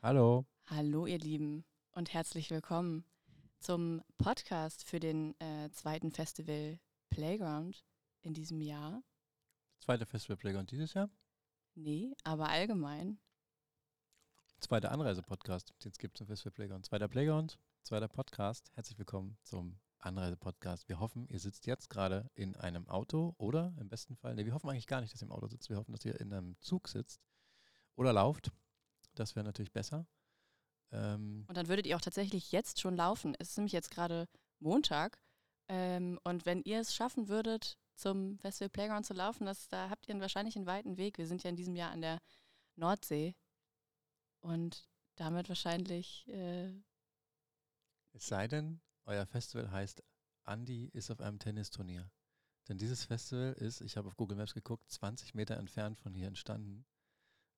Hallo. Hallo, ihr Lieben, und herzlich willkommen zum Podcast für den äh, zweiten Festival Playground in diesem Jahr. Zweiter Festival Playground dieses Jahr? Nee, aber allgemein. Zweiter Anreise-Podcast, den es gibt zum Festival Playground. Zweiter Playground, zweiter Podcast. Herzlich willkommen zum Anreise-Podcast. Wir hoffen, ihr sitzt jetzt gerade in einem Auto oder im besten Fall, nee, wir hoffen eigentlich gar nicht, dass ihr im Auto sitzt. Wir hoffen, dass ihr in einem Zug sitzt oder lauft. Das wäre natürlich besser. Ähm und dann würdet ihr auch tatsächlich jetzt schon laufen. Es ist nämlich jetzt gerade Montag. Ähm, und wenn ihr es schaffen würdet, zum Festival Playground zu laufen, das, da habt ihr wahrscheinlich einen weiten Weg. Wir sind ja in diesem Jahr an der Nordsee. Und damit wahrscheinlich. Äh es sei denn, euer Festival heißt Andy ist auf einem Tennisturnier. Denn dieses Festival ist, ich habe auf Google Maps geguckt, 20 Meter entfernt von hier entstanden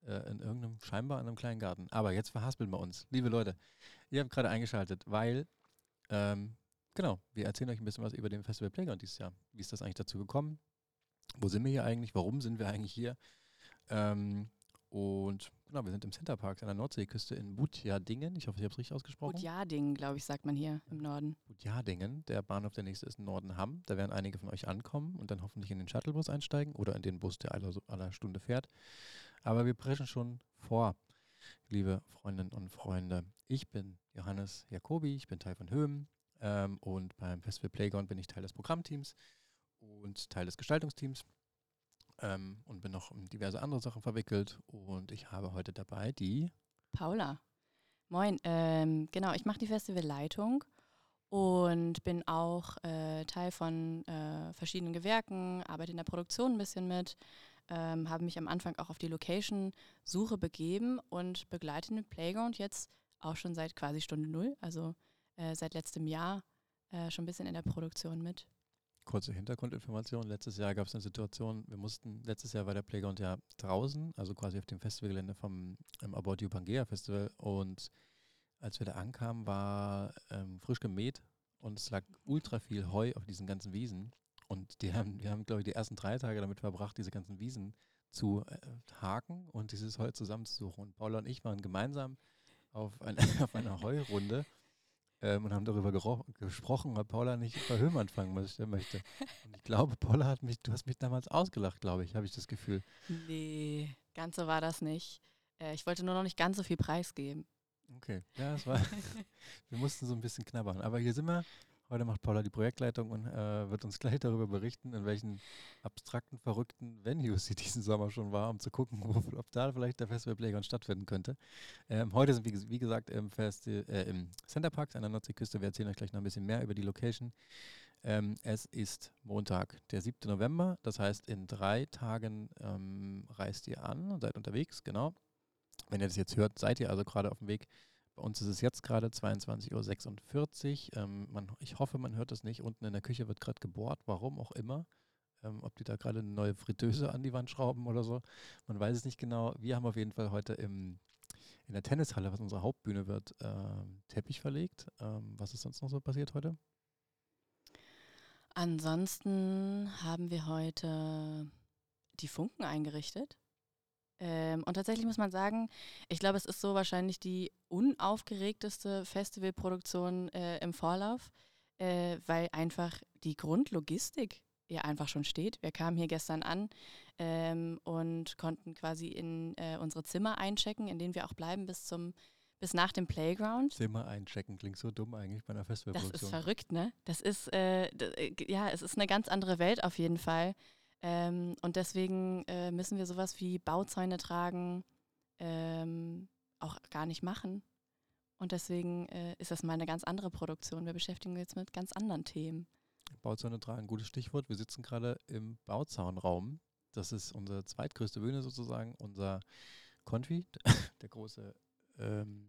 äh, in irgendeinem, scheinbar in einem kleinen Garten. Aber jetzt verhaspeln wir uns. Liebe Leute, ihr habt gerade eingeschaltet, weil, ähm, genau, wir erzählen euch ein bisschen was über den Festival Playground dieses Jahr. Wie ist das eigentlich dazu gekommen? Wo sind wir hier eigentlich? Warum sind wir eigentlich hier? Ähm, und genau, wir sind im Centerpark an der Nordseeküste in Budjadingen. Ich hoffe, ich habe es richtig ausgesprochen. Budjadingen, glaube ich, sagt man hier im Norden. Budjadingen, der Bahnhof, der nächste ist in Nordenham. Da werden einige von euch ankommen und dann hoffentlich in den Shuttlebus einsteigen oder in den Bus, der aller, aller Stunde fährt. Aber wir preschen schon vor, liebe Freundinnen und Freunde. Ich bin Johannes Jacobi, ich bin Teil von Höhm ähm, und beim Festival Playground bin ich Teil des Programmteams und Teil des Gestaltungsteams ähm, und bin noch in diverse andere Sachen verwickelt. Und ich habe heute dabei die Paula. Moin, ähm, genau, ich mache die Festivalleitung und bin auch äh, Teil von äh, verschiedenen Gewerken, arbeite in der Produktion ein bisschen mit, ähm, habe mich am Anfang auch auf die Location-Suche begeben und begleite den Playground jetzt auch schon seit quasi Stunde Null, also äh, seit letztem Jahr äh, schon ein bisschen in der Produktion mit. Kurze Hintergrundinformation. Letztes Jahr gab es eine Situation, wir mussten, letztes Jahr war der Playground ja draußen, also quasi auf dem Festivalgelände vom ähm, About You Pangea Festival. Und als wir da ankamen, war ähm, frisch gemäht und es lag ultra viel Heu auf diesen ganzen Wiesen. Und die haben, wir haben, glaube ich, die ersten drei Tage damit verbracht, diese ganzen Wiesen zu äh, haken und dieses Heu zusammenzusuchen. Und Paula und ich waren gemeinsam auf, ein, auf einer Heurunde ähm, und haben darüber gesprochen, weil Paula nicht bei Höhm anfangen möchte. Und ich glaube, Paula hat mich, du hast mich damals ausgelacht, glaube ich, habe ich das Gefühl. Nee, ganz so war das nicht. Äh, ich wollte nur noch nicht ganz so viel preisgeben. Okay, ja, es war, wir mussten so ein bisschen knabbern. Aber hier sind wir Heute macht Paula die Projektleitung und äh, wird uns gleich darüber berichten, in welchen abstrakten, verrückten Venues sie diesen Sommer schon war, um zu gucken, wo, ob da vielleicht der Festival Playground stattfinden könnte. Ähm, heute sind wir, wie gesagt, im, Festi äh, im Centerpark an der Nordseeküste. Wir erzählen euch gleich noch ein bisschen mehr über die Location. Ähm, es ist Montag, der 7. November. Das heißt, in drei Tagen ähm, reist ihr an und seid unterwegs, genau. Wenn ihr das jetzt hört, seid ihr also gerade auf dem Weg bei uns ist es jetzt gerade 22.46 Uhr. Ähm, man, ich hoffe, man hört das nicht. Unten in der Küche wird gerade gebohrt, warum auch immer. Ähm, ob die da gerade eine neue Fritteuse an die Wand schrauben oder so. Man weiß es nicht genau. Wir haben auf jeden Fall heute im, in der Tennishalle, was unsere Hauptbühne wird, äh, Teppich verlegt. Ähm, was ist sonst noch so passiert heute? Ansonsten haben wir heute die Funken eingerichtet. Ähm, und tatsächlich muss man sagen, ich glaube, es ist so wahrscheinlich die unaufgeregteste Festivalproduktion äh, im Vorlauf, äh, weil einfach die Grundlogistik ja einfach schon steht. Wir kamen hier gestern an ähm, und konnten quasi in äh, unsere Zimmer einchecken, in denen wir auch bleiben bis zum bis nach dem Playground. Zimmer einchecken klingt so dumm eigentlich bei einer Festivalproduktion. Das ist verrückt, ne? Das ist äh, ja, es ist eine ganz andere Welt auf jeden Fall. Ähm, und deswegen äh, müssen wir sowas wie Bauzäune tragen ähm, auch gar nicht machen. Und deswegen äh, ist das mal eine ganz andere Produktion. Wir beschäftigen uns jetzt mit ganz anderen Themen. Bauzäune tragen, gutes Stichwort. Wir sitzen gerade im Bauzaunraum. Das ist unsere zweitgrößte Bühne sozusagen, unser Konfi, der große, ähm,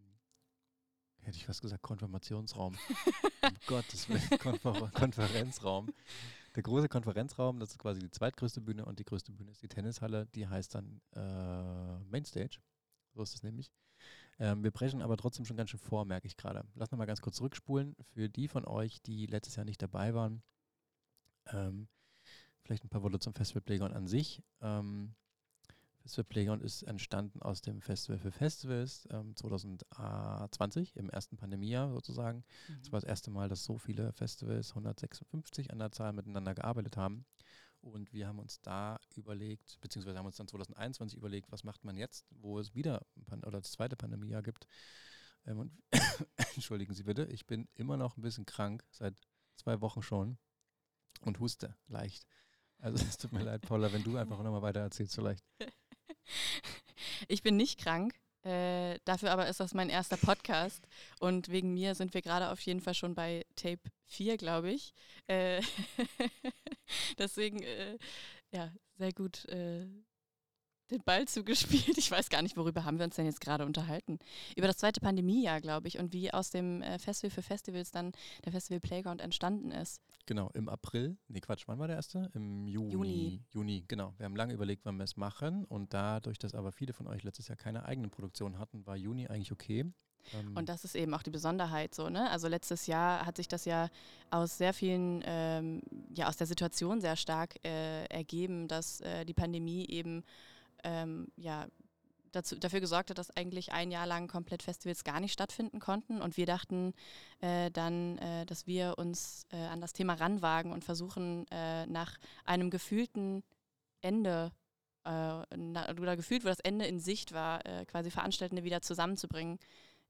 hätte ich was gesagt, Konfirmationsraum. um Gottes Willen, Konfer Konferenzraum. Der große Konferenzraum, das ist quasi die zweitgrößte Bühne und die größte Bühne ist die Tennishalle, die heißt dann äh, Mainstage. So ist es nämlich. Ähm, wir brechen aber trotzdem schon ganz schön vor, merke ich gerade. Lass noch mal ganz kurz zurückspulen. Für die von euch, die letztes Jahr nicht dabei waren, ähm, vielleicht ein paar Worte zum Festival Playground an sich. Ähm, Festival Playground ist entstanden aus dem Festival für Festivals ähm, 2020, im ersten Pandemiejahr sozusagen. Es Mhm. war das erste Mal, dass so viele Festivals, 156 an der Zahl, miteinander gearbeitet haben. Und wir haben uns da überlegt, beziehungsweise haben uns dann 2021 überlegt, was macht man jetzt, wo es wieder Pan oder das zweite Pandemiejahr gibt. Ähm, und entschuldigen Sie bitte, ich bin immer noch ein bisschen krank, seit zwei Wochen schon und huste leicht. Also es tut mir leid, Paula, wenn du einfach nochmal weiter erzählst vielleicht. Ich bin nicht krank. Äh, dafür aber ist das mein erster Podcast und wegen mir sind wir gerade auf jeden Fall schon bei Tape 4, glaube ich. Äh, deswegen, äh, ja, sehr gut äh, den Ball zugespielt. Ich weiß gar nicht, worüber haben wir uns denn jetzt gerade unterhalten. Über das zweite Pandemiejahr, glaube ich, und wie aus dem äh, Festival für Festivals dann der Festival Playground entstanden ist. Genau, im April, nee Quatsch, wann war der erste? Im Juni. Juni. Juni, genau. Wir haben lange überlegt, wann wir es machen und dadurch, dass aber viele von euch letztes Jahr keine eigene Produktion hatten, war Juni eigentlich okay. Ähm, Und das ist eben auch die Besonderheit so, ne? Also letztes Jahr hat sich das ja aus sehr vielen, ähm, ja, aus der Situation sehr stark äh, ergeben, dass äh, die Pandemie eben ähm, ja dazu, dafür gesorgt hat, dass eigentlich ein Jahr lang komplett Festivals gar nicht stattfinden konnten. Und wir dachten äh, dann, äh, dass wir uns äh, an das Thema ranwagen und versuchen, äh, nach einem gefühlten Ende äh, na, oder gefühlt, wo das Ende in Sicht war, äh, quasi Veranstaltende wieder zusammenzubringen.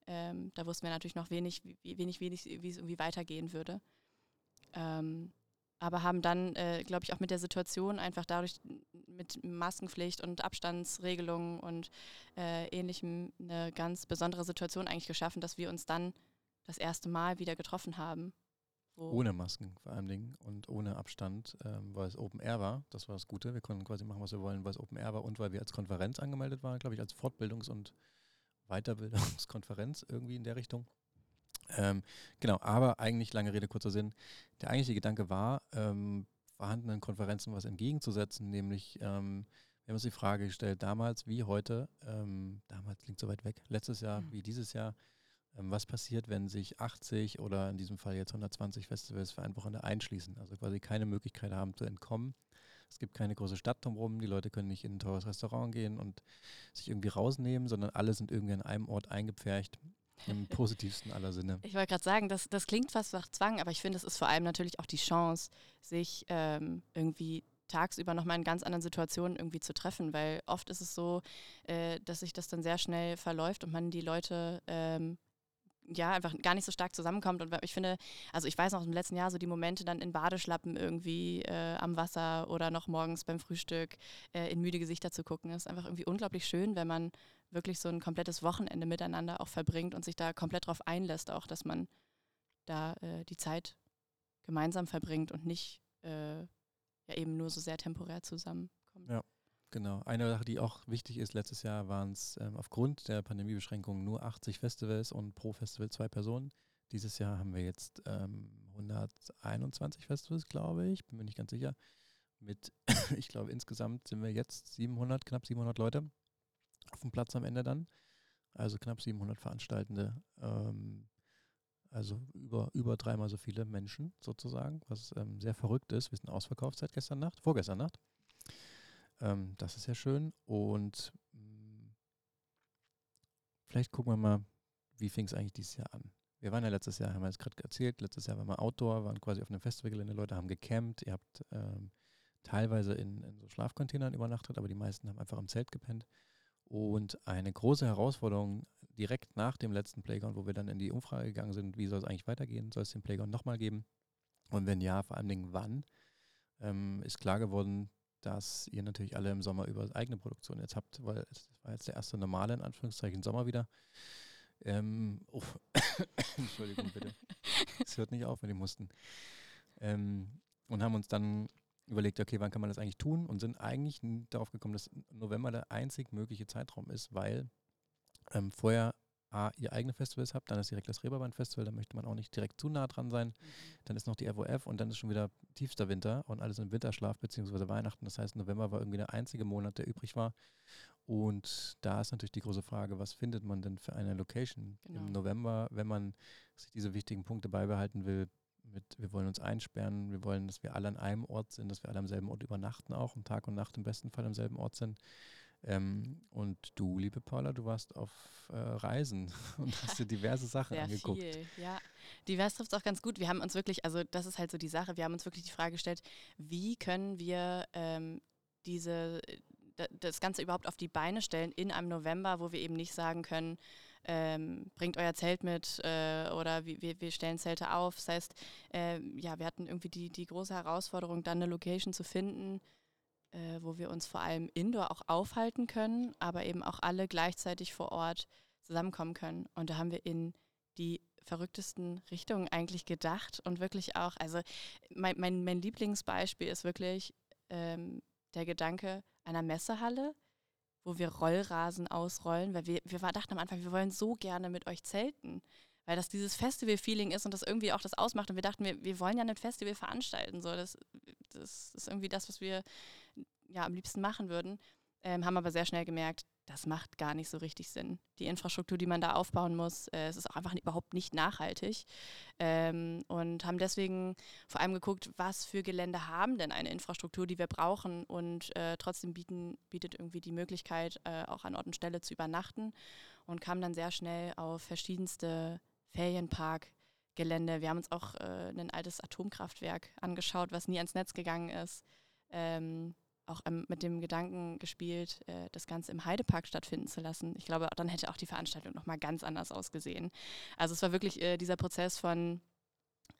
Ähm, da wussten wir natürlich noch wenig, wie, wenig, wenig wie es irgendwie weitergehen würde. Ähm, aber haben dann, äh, glaube ich, auch mit der Situation einfach dadurch mit Maskenpflicht und Abstandsregelungen und äh, ähnlichem eine ganz besondere Situation eigentlich geschaffen, dass wir uns dann das erste Mal wieder getroffen haben. wo- ohne Masken vor allem Dingen und ohne Abstand, ähm, weil es Open Air war. Das war das Gute. Wir konnten quasi machen, was wir wollen, weil es Open Air war und weil wir als Konferenz angemeldet waren, glaube ich, als Fortbildungs- und Weiterbildungskonferenz irgendwie in der Richtung. Ähm, genau, aber eigentlich lange Rede, kurzer Sinn. Der eigentliche Gedanke war, ähm, vorhandenen Konferenzen was entgegenzusetzen, nämlich ähm, wir haben uns die Frage gestellt, damals wie heute, ähm, damals klingt so weit weg, letztes Jahr Mhm. wie dieses Jahr, ähm, was passiert, wenn sich 80 oder in diesem Fall jetzt 120 Festivals für ein Wochenende einschließen, also quasi keine Möglichkeit haben zu entkommen. Es gibt keine große Stadt drumherum, die Leute können nicht in ein teures Restaurant gehen und sich irgendwie rausnehmen, sondern alle sind irgendwie an einem Ort eingepfercht, im positivsten aller Sinne. Ich wollte gerade sagen, das, das klingt fast nach Zwang, aber ich finde, es ist vor allem natürlich auch die Chance, sich ähm, irgendwie tagsüber nochmal in ganz anderen Situationen irgendwie zu treffen, weil oft ist es so, äh, dass sich das dann sehr schnell verläuft und man die Leute ähm, ja einfach gar nicht so stark zusammenkommt. Und ich finde, also ich weiß noch im letzten Jahr so die Momente dann in Badeschlappen irgendwie äh, am Wasser oder noch morgens beim Frühstück äh, in müde Gesichter zu gucken, ist einfach irgendwie unglaublich schön, wenn man wirklich so ein komplettes Wochenende miteinander auch verbringt und sich da komplett drauf einlässt, auch dass man da äh, die Zeit gemeinsam verbringt und nicht äh, ja eben nur so sehr temporär zusammenkommt. Ja. Genau. Eine Sache, die auch wichtig ist, letztes Jahr waren es ähm, aufgrund der Pandemiebeschränkungen nur 80 Festivals und pro Festival zwei Personen. Dieses Jahr haben wir jetzt ähm, 121 Festivals, glaube ich, bin mir nicht ganz sicher. Mit, ich glaube, insgesamt sind wir jetzt 700, knapp 700 Leute auf dem Platz am Ende dann. Also knapp 700 Veranstaltende. Ähm, also über, über dreimal so viele Menschen sozusagen, was ähm, sehr verrückt ist. Wir sind ausverkauft seit gestern Nacht, vorgestern Nacht. Ähm, das ist ja schön. Und mh, vielleicht gucken wir mal, wie fing es eigentlich dieses Jahr an. Wir waren ja letztes Jahr, haben wir jetzt gerade erzählt, letztes Jahr waren wir Outdoor, waren quasi auf einem Festivalgelände, Leute haben gecampt, ihr habt ähm, teilweise in, in so Schlafcontainern übernachtet, aber die meisten haben einfach im Zelt gepennt. Und eine große Herausforderung direkt nach dem letzten Playground, wo wir dann in die Umfrage gegangen sind, wie soll es eigentlich weitergehen? Soll es den Playground nochmal geben? Und wenn ja, vor allen Dingen wann? Ähm, ist klar geworden, dass ihr natürlich alle im Sommer über eigene Produktion jetzt habt, weil es war jetzt der erste normale, in Anführungszeichen, Sommer wieder. Ähm, oh, Entschuldigung bitte. Es hört nicht auf mit dem Husten. Ähm, und haben uns dann überlegt, okay, wann kann man das eigentlich tun? Und sind eigentlich darauf gekommen, dass November der einzig mögliche Zeitraum ist, weil ähm, vorher A, ihr eigene Festivals habt, dann ist direkt das Reeperbahn-Festival, da möchte man auch nicht direkt zu nah dran sein. Dann ist noch die FOF und dann ist schon wieder tiefster Winter und alles im Winterschlaf beziehungsweise Weihnachten. Das heißt, November war irgendwie der einzige Monat, der übrig war. Und da ist natürlich die große Frage, was findet man denn für eine Location Genau. im November, wenn man sich diese wichtigen Punkte beibehalten will. Mit, wir wollen uns einsperren, wir wollen, dass wir alle an einem Ort sind, dass wir alle am selben Ort übernachten auch und Tag und Nacht im besten Fall am selben Ort sind. Ähm, und du, liebe Paula, du warst auf äh, Reisen und hast dir diverse Sachen Sehr angeguckt. Viel, ja. Divers trifft es auch ganz gut. Wir haben uns wirklich, also das ist halt so die Sache, wir haben uns wirklich die Frage gestellt, wie können wir ähm, diese, das Ganze überhaupt auf die Beine stellen in einem November, wo wir eben nicht sagen können, ähm, bringt euer Zelt mit äh, oder wir, wir stellen Zelte auf. Das heißt, äh, ja, wir hatten irgendwie die, die große Herausforderung, dann eine Location zu finden, äh, wo wir uns vor allem indoor auch aufhalten können, aber eben auch alle gleichzeitig vor Ort zusammenkommen können. Und da haben wir in die verrücktesten Richtungen eigentlich gedacht und wirklich auch, also mein, mein, mein Lieblingsbeispiel ist wirklich ähm, der Gedanke einer Messehalle, wo wir Rollrasen ausrollen, weil wir, wir dachten am Anfang, wir wollen so gerne mit euch zelten, weil das dieses Festival-Feeling ist und das irgendwie auch das ausmacht. Und wir dachten, wir, wir wollen ja ein Festival veranstalten. So. Das, das ist irgendwie das, was wir ja, am liebsten machen würden. Ähm, haben aber sehr schnell gemerkt, das macht gar nicht so richtig Sinn. Die Infrastruktur, die man da aufbauen muss, äh, es ist auch einfach überhaupt nicht nachhaltig. Ähm, und haben deswegen vor allem geguckt, was für Gelände haben denn eine Infrastruktur, die wir brauchen und äh, trotzdem bieten, bietet irgendwie die Möglichkeit, äh, auch an Ort und Stelle zu übernachten und kamen dann sehr schnell auf verschiedenste Ferienparkgelände. Wir haben uns auch äh, ein altes Atomkraftwerk angeschaut, was nie ans Netz gegangen ist. Ähm, auch ähm, mit dem Gedanken gespielt, äh, das Ganze im Heidepark stattfinden zu lassen. Ich glaube, dann hätte auch die Veranstaltung nochmal ganz anders ausgesehen. Also es war wirklich äh, dieser Prozess von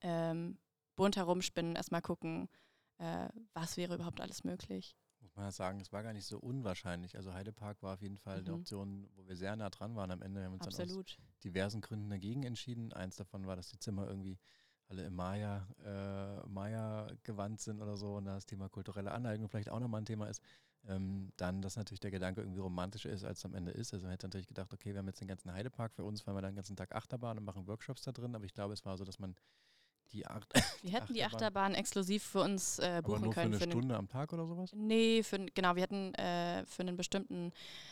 ähm, bunt herumspinnen, erstmal gucken, äh, was wäre überhaupt alles möglich. Muss man sagen, es war gar nicht so unwahrscheinlich. Also Heidepark war auf jeden Fall mhm. eine Option, wo wir sehr nah dran waren am Ende. Wir haben uns Absolut. dann aus diversen Gründen dagegen entschieden. Eins davon war, dass die Zimmer irgendwie alle im Maya, äh, Maya-Gewand sind oder so und da das Thema kulturelle Aneignung vielleicht auch nochmal ein Thema ist, ähm, dann, dass natürlich der Gedanke irgendwie romantischer ist, als es am Ende ist. Also man hätte natürlich gedacht, okay, wir haben jetzt den ganzen Heidepark für uns, fahren wir dann den ganzen Tag Achterbahn und machen Workshops da drin, aber ich glaube, es war so, dass man die Ach Wir hätten die Achterbahn exklusiv für uns äh, buchen Aber nur können. Für eine für Stunde am Tag oder sowas? Nee, für, genau, wir hätten äh, für einen bestimmten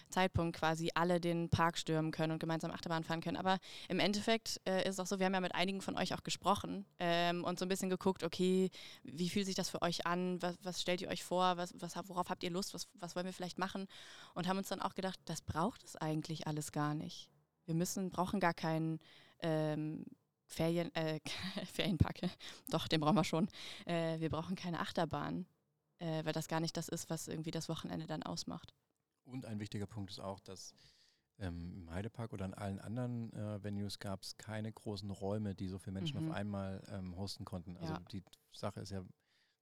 Zeitpunkt quasi alle den Park stürmen können und gemeinsam Achterbahn fahren können. Aber im Endeffekt äh, ist es auch so, wir haben ja mit einigen von euch auch gesprochen ähm, und so ein bisschen geguckt, okay, wie fühlt sich das für euch an? Was, was stellt ihr euch vor? Was, was, worauf habt ihr Lust? Was, was wollen wir vielleicht machen? Und haben uns dann auch gedacht, das braucht es eigentlich alles gar nicht. Wir müssen, brauchen gar keinen ähm, Ferien, äh, Ferienpark, doch, den brauchen wir schon. Äh, wir brauchen keine Achterbahn, äh, weil das gar nicht das ist, was irgendwie das Wochenende dann ausmacht. Und ein wichtiger Punkt ist auch, dass ähm, im Heidepark oder in allen anderen äh, Venues gab es keine großen Räume, die so viele Menschen mhm. auf einmal ähm, hosten konnten. Also ja. die Sache ist ja,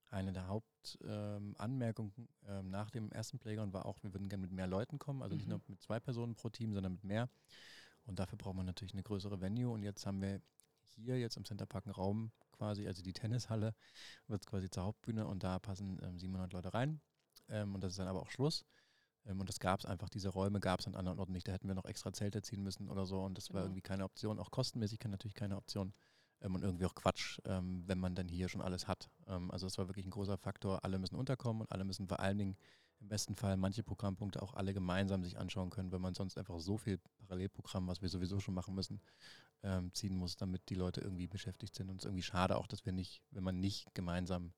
eine der Hauptanmerkungen ähm, ähm, nach dem ersten Playground war auch, wir würden gerne mit mehr Leuten kommen, also mhm. nicht nur mit zwei Personen pro Team, sondern mit mehr. Und dafür braucht man natürlich eine größere Venue. Und jetzt haben wir hier jetzt im Centerpark einen Raum quasi, also die Tennishalle wird quasi zur Hauptbühne und da passen ähm, 700 Leute rein. Ähm, und das ist dann aber auch Schluss. Ähm, und das gab es einfach, diese Räume gab es an anderen Orten nicht. Da hätten wir noch extra Zelte ziehen müssen oder so. Und das war genau. irgendwie keine Option. Auch kostenmäßig kann natürlich keine Option. Ähm, und irgendwie auch Quatsch, ähm, wenn man dann hier schon alles hat. Also das war wirklich ein großer Faktor. Alle müssen unterkommen und alle müssen vor allen Dingen im besten Fall manche Programmpunkte auch alle gemeinsam sich anschauen können, wenn man sonst einfach so viel Parallelprogramm, was wir sowieso schon machen müssen, ähm, ziehen muss, damit die Leute irgendwie beschäftigt sind. Und es ist irgendwie schade auch, dass wir nicht, wenn man nicht gemeinsam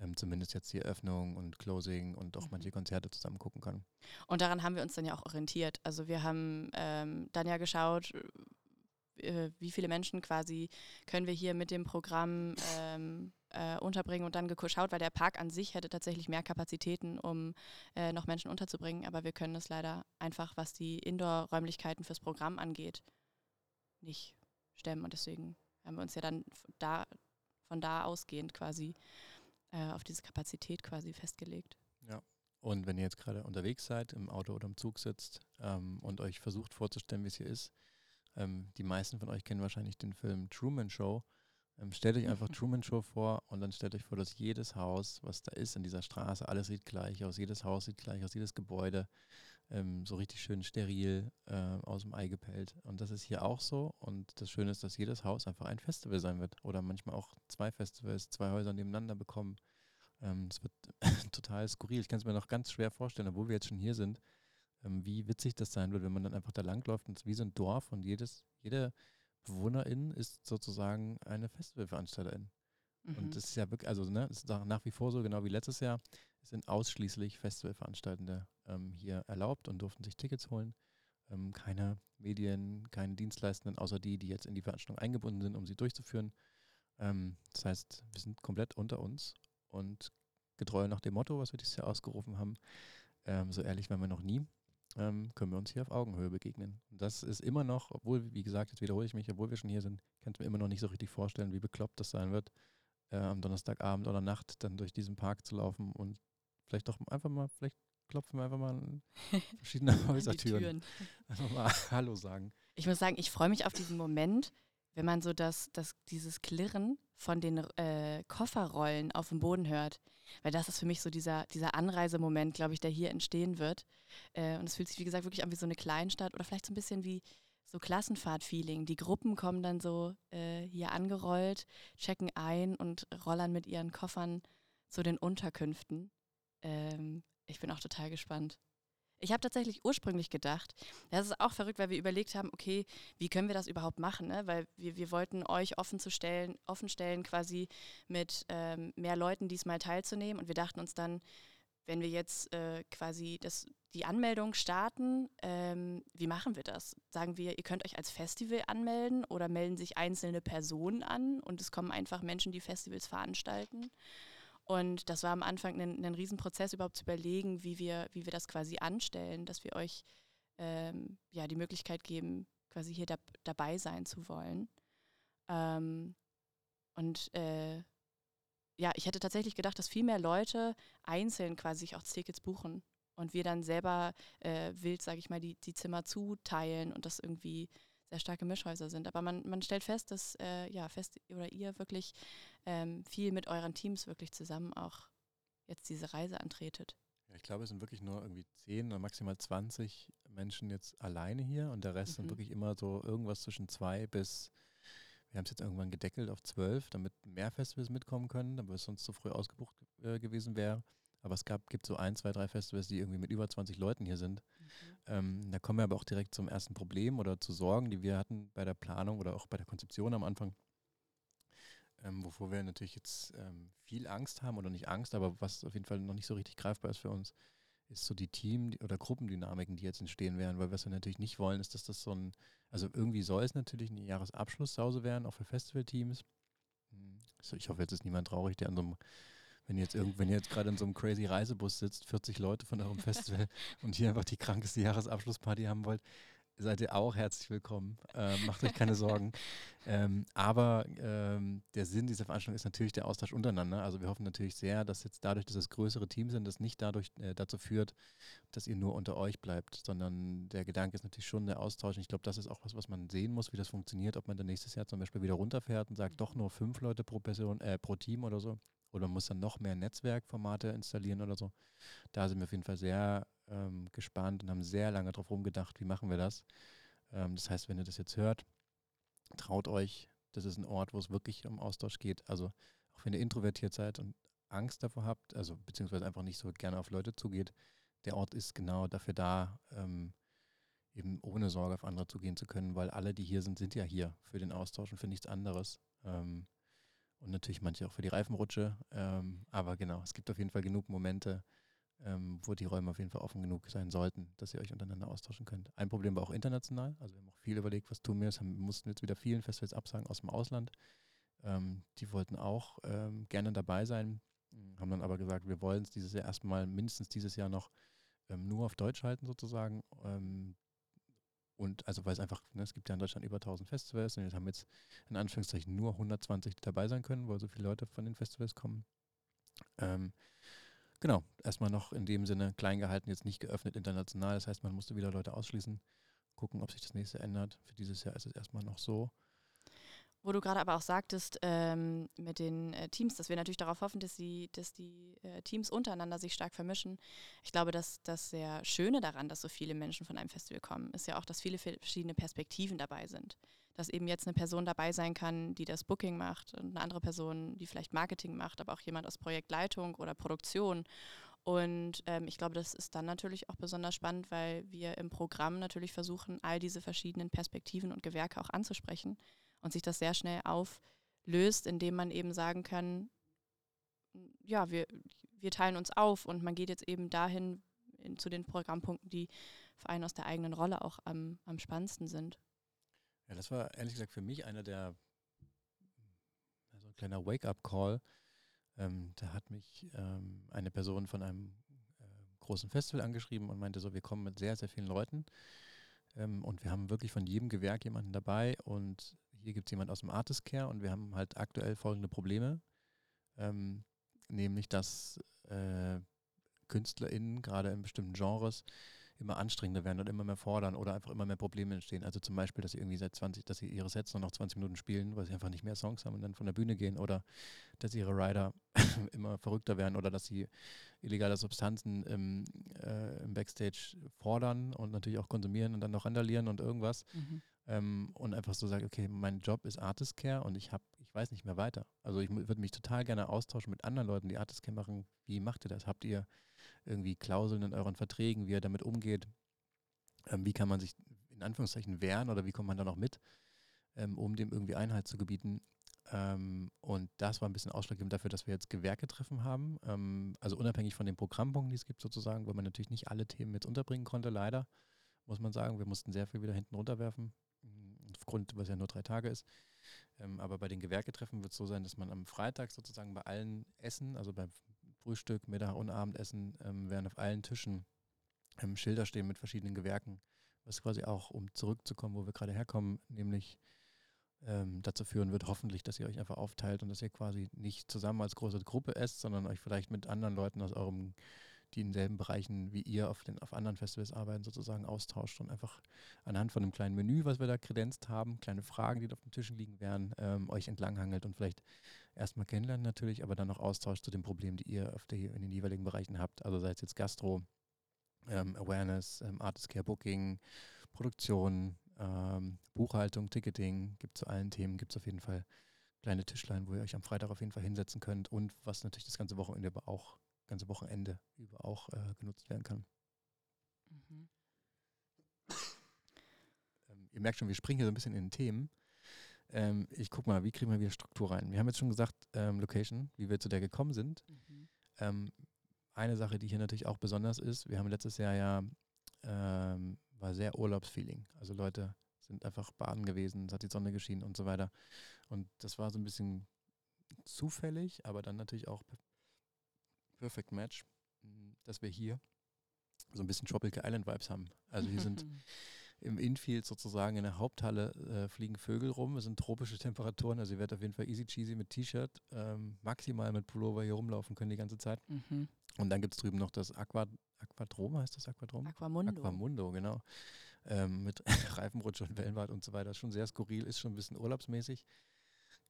ähm, zumindest jetzt die Eröffnung und Closing und auch mhm. manche Konzerte zusammen gucken kann. Und daran haben wir uns dann ja auch orientiert. Also wir haben ähm, dann ja geschaut, äh, wie viele Menschen quasi können wir hier mit dem Programm ähm, äh, unterbringen und dann geschaut, weil der Park an sich hätte tatsächlich mehr Kapazitäten, um äh, noch Menschen unterzubringen, aber wir können es leider einfach, was die Indoor-Räumlichkeiten fürs Programm angeht, nicht stemmen und deswegen haben wir uns ja dann da, von da ausgehend quasi äh, auf diese Kapazität quasi festgelegt. Ja. Und wenn ihr jetzt gerade unterwegs seid, im Auto oder im Zug sitzt ähm, und euch versucht vorzustellen, wie es hier ist, ähm, die meisten von euch kennen wahrscheinlich den Film Truman Show. Ähm, stellt euch einfach Truman Show vor und dann stellt euch vor, dass jedes Haus, was da ist in dieser Straße, alles sieht gleich aus. Jedes Haus sieht gleich aus, jedes Gebäude ähm, so richtig schön steril äh, aus dem Ei gepellt. Und das ist hier auch so. Und das Schöne ist, dass jedes Haus einfach ein Festival sein wird. Oder manchmal auch zwei Festivals, zwei Häuser nebeneinander bekommen. Ähm, es wird total skurril. Ich kann es mir noch ganz schwer vorstellen, obwohl wir jetzt schon hier sind, ähm, wie witzig das sein wird, wenn man dann einfach da langläuft und es ist wie so ein Dorf und jedes, jede Bewohnerin ist sozusagen eine Festivalveranstalterin. Mhm. Und das ist ja wirklich, also ne, ist nach wie vor so, genau wie letztes Jahr, es sind ausschließlich Festivalveranstaltende ähm, hier erlaubt und durften sich Tickets holen. Ähm, keine Medien, keine Dienstleistenden, außer die, die jetzt in die Veranstaltung eingebunden sind, um sie durchzuführen. Ähm, das heißt, wir sind komplett unter uns und getreu nach dem Motto, was wir dieses Jahr ausgerufen haben, ähm, so ehrlich waren wir noch nie, ähm, können wir uns hier auf Augenhöhe begegnen. Und das ist immer noch, obwohl, wie gesagt, jetzt wiederhole ich mich, obwohl wir schon hier sind, kann ich mir immer noch nicht so richtig vorstellen, wie bekloppt das sein wird, äh, am Donnerstagabend oder Nacht dann durch diesen Park zu laufen und vielleicht doch einfach mal, vielleicht klopfen wir einfach mal an verschiedene Häusertüren. Einfach mal Hallo sagen. Ich muss sagen, ich freue mich auf diesen Moment, wenn man so das, das, dieses Klirren von den äh, Kofferrollen auf dem Boden hört. Weil das ist für mich so dieser, dieser Anreisemoment, glaube ich, der hier entstehen wird. Äh, und es fühlt sich, wie gesagt, wirklich an wie so eine Kleinstadt oder vielleicht so ein bisschen wie so Klassenfahrt-Feeling. Die Gruppen kommen dann so äh, hier angerollt, checken ein und rollern mit ihren Koffern zu den Unterkünften. Ähm, ich bin auch total gespannt. Ich habe tatsächlich ursprünglich gedacht, das ist auch verrückt, weil wir überlegt haben, okay, wie können wir das überhaupt machen? Ne? Weil wir, wir wollten euch offen zu stellen, offen stellen, quasi mit ähm, mehr Leuten diesmal teilzunehmen. Und wir dachten uns dann, wenn wir jetzt äh, quasi das, die Anmeldung starten, ähm, wie machen wir das? Sagen wir, ihr könnt euch als Festival anmelden oder melden sich einzelne Personen an und es kommen einfach Menschen, die Festivals veranstalten? Und das war am Anfang ein, ein Riesenprozess, überhaupt zu überlegen, wie wir, wie wir das quasi anstellen, dass wir euch ähm, ja, die Möglichkeit geben, quasi hier da, dabei sein zu wollen. Ähm, und äh, ja, ich hätte tatsächlich gedacht, dass viel mehr Leute einzeln quasi sich auch Tickets buchen und wir dann selber äh, wild, sage ich mal, die, die Zimmer zuteilen und das irgendwie sehr starke Mischhäuser sind. Aber man, man stellt fest, dass äh, ja, fest oder ihr wirklich ähm, viel mit euren Teams wirklich zusammen auch jetzt diese Reise antretet. Ja, ich glaube, es sind wirklich nur irgendwie 10 oder maximal 20 Menschen jetzt alleine hier und der Rest mhm. sind wirklich immer so irgendwas zwischen zwei bis, wir haben es jetzt irgendwann gedeckelt auf zwölf, damit mehr Festivals mitkommen können, aber es sonst zu früh ausgebucht äh, gewesen wäre. Aber es gab, gibt so ein, zwei, drei Festivals, die irgendwie mit über 20 Leuten hier sind. Mhm. Ähm, da kommen wir aber auch direkt zum ersten Problem oder zu Sorgen, die wir hatten bei der Planung oder auch bei der Konzeption am Anfang. Ähm, wovor wir natürlich jetzt ähm, viel Angst haben oder nicht Angst, aber was auf jeden Fall noch nicht so richtig greifbar ist für uns, ist so die Team- oder Gruppendynamiken, die jetzt entstehen werden, weil was wir natürlich nicht wollen, ist, dass das so ein, also irgendwie soll es natürlich ein Jahresabschlusshause werden, auch für Festivalteams. Also ich hoffe, jetzt ist niemand traurig, der an so einem wenn ihr jetzt irgend, wenn ihr jetzt gerade in so einem crazy Reisebus sitzt, 40 Leute von eurem Festival und hier einfach die krankeste Jahresabschlussparty haben wollt, seid ihr auch herzlich willkommen. Ähm, macht euch keine Sorgen. Ähm, aber ähm, der Sinn dieser Veranstaltung ist natürlich der Austausch untereinander. Also wir hoffen natürlich sehr, dass jetzt dadurch, dass es größere Teams sind, das nicht dadurch äh, dazu führt, dass ihr nur unter euch bleibt, sondern der Gedanke ist natürlich schon der Austausch. Und ich glaube, das ist auch was, was man sehen muss, wie das funktioniert, ob man dann nächstes Jahr zum Beispiel wieder runterfährt und sagt, doch nur fünf Leute pro Person, äh, pro Team oder so oder muss dann noch mehr Netzwerkformate installieren oder so. Da sind wir auf jeden Fall sehr ähm, gespannt und haben sehr lange drauf rumgedacht, wie machen wir das. Ähm, das heißt, wenn ihr das jetzt hört, traut euch, das ist ein Ort, wo es wirklich um Austausch geht. Also auch wenn ihr introvertiert seid und Angst davor habt, also beziehungsweise einfach nicht so gerne auf Leute zugeht, der Ort ist genau dafür da, ähm, eben ohne Sorge auf andere zugehen zu können, weil alle, die hier sind, sind ja hier für den Austausch und für nichts anderes. Ähm, und natürlich manche auch für die Reifenrutsche. Ähm, aber genau, es gibt auf jeden Fall genug Momente, ähm, wo die Räume auf jeden Fall offen genug sein sollten, dass ihr euch untereinander austauschen könnt. Ein Problem war auch international. Also wir haben auch viel überlegt, was tun wir. Haben, mussten jetzt wieder vielen Festivals absagen aus dem Ausland. Ähm, die wollten auch ähm, gerne dabei sein, haben dann aber gesagt, wir wollen es dieses Jahr erstmal, mindestens dieses Jahr noch ähm, nur auf Deutsch halten sozusagen. Und also weil es einfach, ne, es gibt ja in Deutschland über 1000 Festivals und wir haben jetzt in Anführungszeichen nur 120, die dabei sein können, weil so viele Leute von den Festivals kommen. Ähm, genau, erstmal noch in dem Sinne klein gehalten, jetzt nicht geöffnet international. Das heißt, man musste wieder Leute ausschließen, gucken, ob sich das nächste ändert. Für dieses Jahr ist es erstmal noch so. Wo du gerade aber auch sagtest, ähm, mit den äh, Teams, dass wir natürlich darauf hoffen, dass die, dass die äh, Teams untereinander sich stark vermischen. Ich glaube, dass das sehr Schöne daran, dass so viele Menschen von einem Festival kommen, ist ja auch, dass viele verschiedene Perspektiven dabei sind. Dass eben jetzt eine Person dabei sein kann, die das Booking macht und eine andere Person, die vielleicht Marketing macht, aber auch jemand aus Projektleitung oder Produktion. Und ähm, ich glaube, das ist dann natürlich auch besonders spannend, weil wir im Programm natürlich versuchen, all diese verschiedenen Perspektiven und Gewerke auch anzusprechen und sich das sehr schnell auf löst, indem man eben sagen kann, ja, wir, wir teilen uns auf und man geht jetzt eben dahin in, zu den Programmpunkten, die für einen aus der eigenen Rolle auch am, am spannendsten sind. Ja, das war ehrlich gesagt für mich einer der, so ein kleiner Wake-up-Call. Ähm, da hat mich ähm, eine Person von einem äh, großen Festival angeschrieben und meinte so, wir kommen mit sehr, sehr vielen Leuten ähm, und wir haben wirklich von jedem Gewerk jemanden dabei und hier gibt es jemanden aus dem Artist Care und wir haben halt aktuell folgende Probleme, ähm, nämlich dass äh, KünstlerInnen, gerade in bestimmten Genres, immer anstrengender werden und immer mehr fordern oder einfach immer mehr Probleme entstehen. Also zum Beispiel, dass sie irgendwie seit 20, dass sie ihre Sets nur noch 20 Minuten spielen, weil sie einfach nicht mehr Songs haben und dann von der Bühne gehen oder dass ihre Rider immer verrückter werden oder dass sie illegale Substanzen im, äh, im Backstage fordern und natürlich auch konsumieren und dann noch randalieren und irgendwas. Mhm. Ähm, und einfach so sagen, okay, mein Job ist Artist Care und ich habe, ich weiß nicht mehr weiter. Also ich würde mich total gerne austauschen mit anderen Leuten, die Artist Care machen. Wie macht ihr das? Habt ihr irgendwie Klauseln in euren Verträgen, wie er damit umgeht. Ähm, wie kann man sich in Anführungszeichen wehren oder wie kommt man da noch mit, ähm, um dem irgendwie Einhalt zu gebieten. Ähm, und das war ein bisschen ausschlaggebend dafür, dass wir jetzt Gewerke-Treffen haben. Ähm, also unabhängig von den Programmpunkten, die es gibt sozusagen, wo man natürlich nicht alle Themen jetzt unterbringen konnte, leider, muss man sagen. Wir mussten sehr viel wieder hinten runterwerfen, aufgrund, was ja nur drei Tage ist. Ähm, aber bei den Gewerketreffen wird es so sein, dass man am Freitag sozusagen bei allen Essen, also beim Frühstück, Mittag und Abendessen ähm, werden auf allen Tischen ähm, Schilder stehen mit verschiedenen Gewerken, was quasi auch, um zurückzukommen, wo wir gerade herkommen, nämlich ähm, dazu führen wird, hoffentlich, dass ihr euch einfach aufteilt und dass ihr quasi nicht zusammen als große Gruppe esst, sondern euch vielleicht mit anderen Leuten aus eurem die in selben Bereichen wie ihr auf, den, auf anderen Festivals arbeiten, sozusagen austauscht und einfach anhand von einem kleinen Menü, was wir da kredenzt haben, kleine Fragen, die da auf den Tischen liegen werden, ähm, euch entlanghangelt und vielleicht erstmal kennenlernen natürlich, aber dann noch austauscht zu den Problemen, die ihr auf der, in den jeweiligen Bereichen habt. Also sei es jetzt Gastro, ähm, Awareness, ähm, Artist Care Booking, Produktion, ähm, Buchhaltung, Ticketing, gibt zu allen Themen, gibt es auf jeden Fall kleine Tischlein, wo ihr euch am Freitag auf jeden Fall hinsetzen könnt und was natürlich das ganze Wochenende aber auch ganze Wochenende über auch äh, genutzt werden kann. Mhm. Ähm, ihr merkt schon, wir springen hier so ein bisschen in den Themen. Ähm, ich gucke mal, wie kriegen wir wieder Struktur rein? Wir haben jetzt schon gesagt, ähm, Location, wie wir zu der gekommen sind. Mhm. Ähm, eine Sache, die hier natürlich auch besonders ist, wir haben letztes Jahr ja, ähm, war sehr Urlaubsfeeling. Also Leute sind einfach baden gewesen, es hat die Sonne geschienen und so weiter. Und das war so ein bisschen zufällig, aber dann natürlich auch Perfect Match, mm, dass wir hier so ein bisschen Tropical Island Vibes haben. Also hier sind im Infield sozusagen in der Haupthalle äh, fliegen Vögel rum. Es sind tropische Temperaturen. Also ihr werdet auf jeden Fall easy cheesy mit T-Shirt, ähm, maximal mit Pullover hier rumlaufen können die ganze Zeit. Mhm. Und dann gibt es drüben noch das Aqua, Aquadrom, heißt das Aquadrom? Aquamundo. Aquamundo, genau. Ähm, mit Reifenrutsche und Wellenbad und so weiter. Schon sehr skurril, ist schon ein bisschen urlaubsmäßig.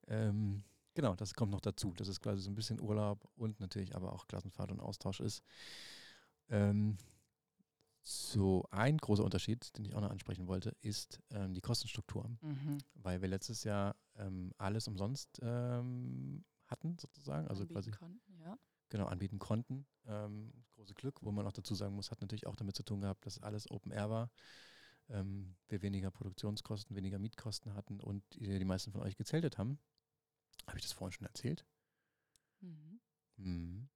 Ähm, Genau, das kommt noch dazu, dass es quasi so ein bisschen Urlaub und natürlich aber auch Klassenfahrt und Austausch ist. Ähm, so ein großer Unterschied, den ich auch noch ansprechen wollte, ist ähm, die Kostenstruktur. Mhm. Weil wir letztes Jahr ähm, alles umsonst ähm, hatten, sozusagen. Also anbieten quasi. Konnten, ja. Genau, anbieten konnten. Ähm, große Glück, wo man auch dazu sagen muss, hat natürlich auch damit zu tun gehabt, dass alles Open Air war. Ähm, wir weniger Produktionskosten, weniger Mietkosten hatten und die, die meisten von euch gezeltet haben. Habe ich das vorhin schon erzählt? Mhm. Mhm.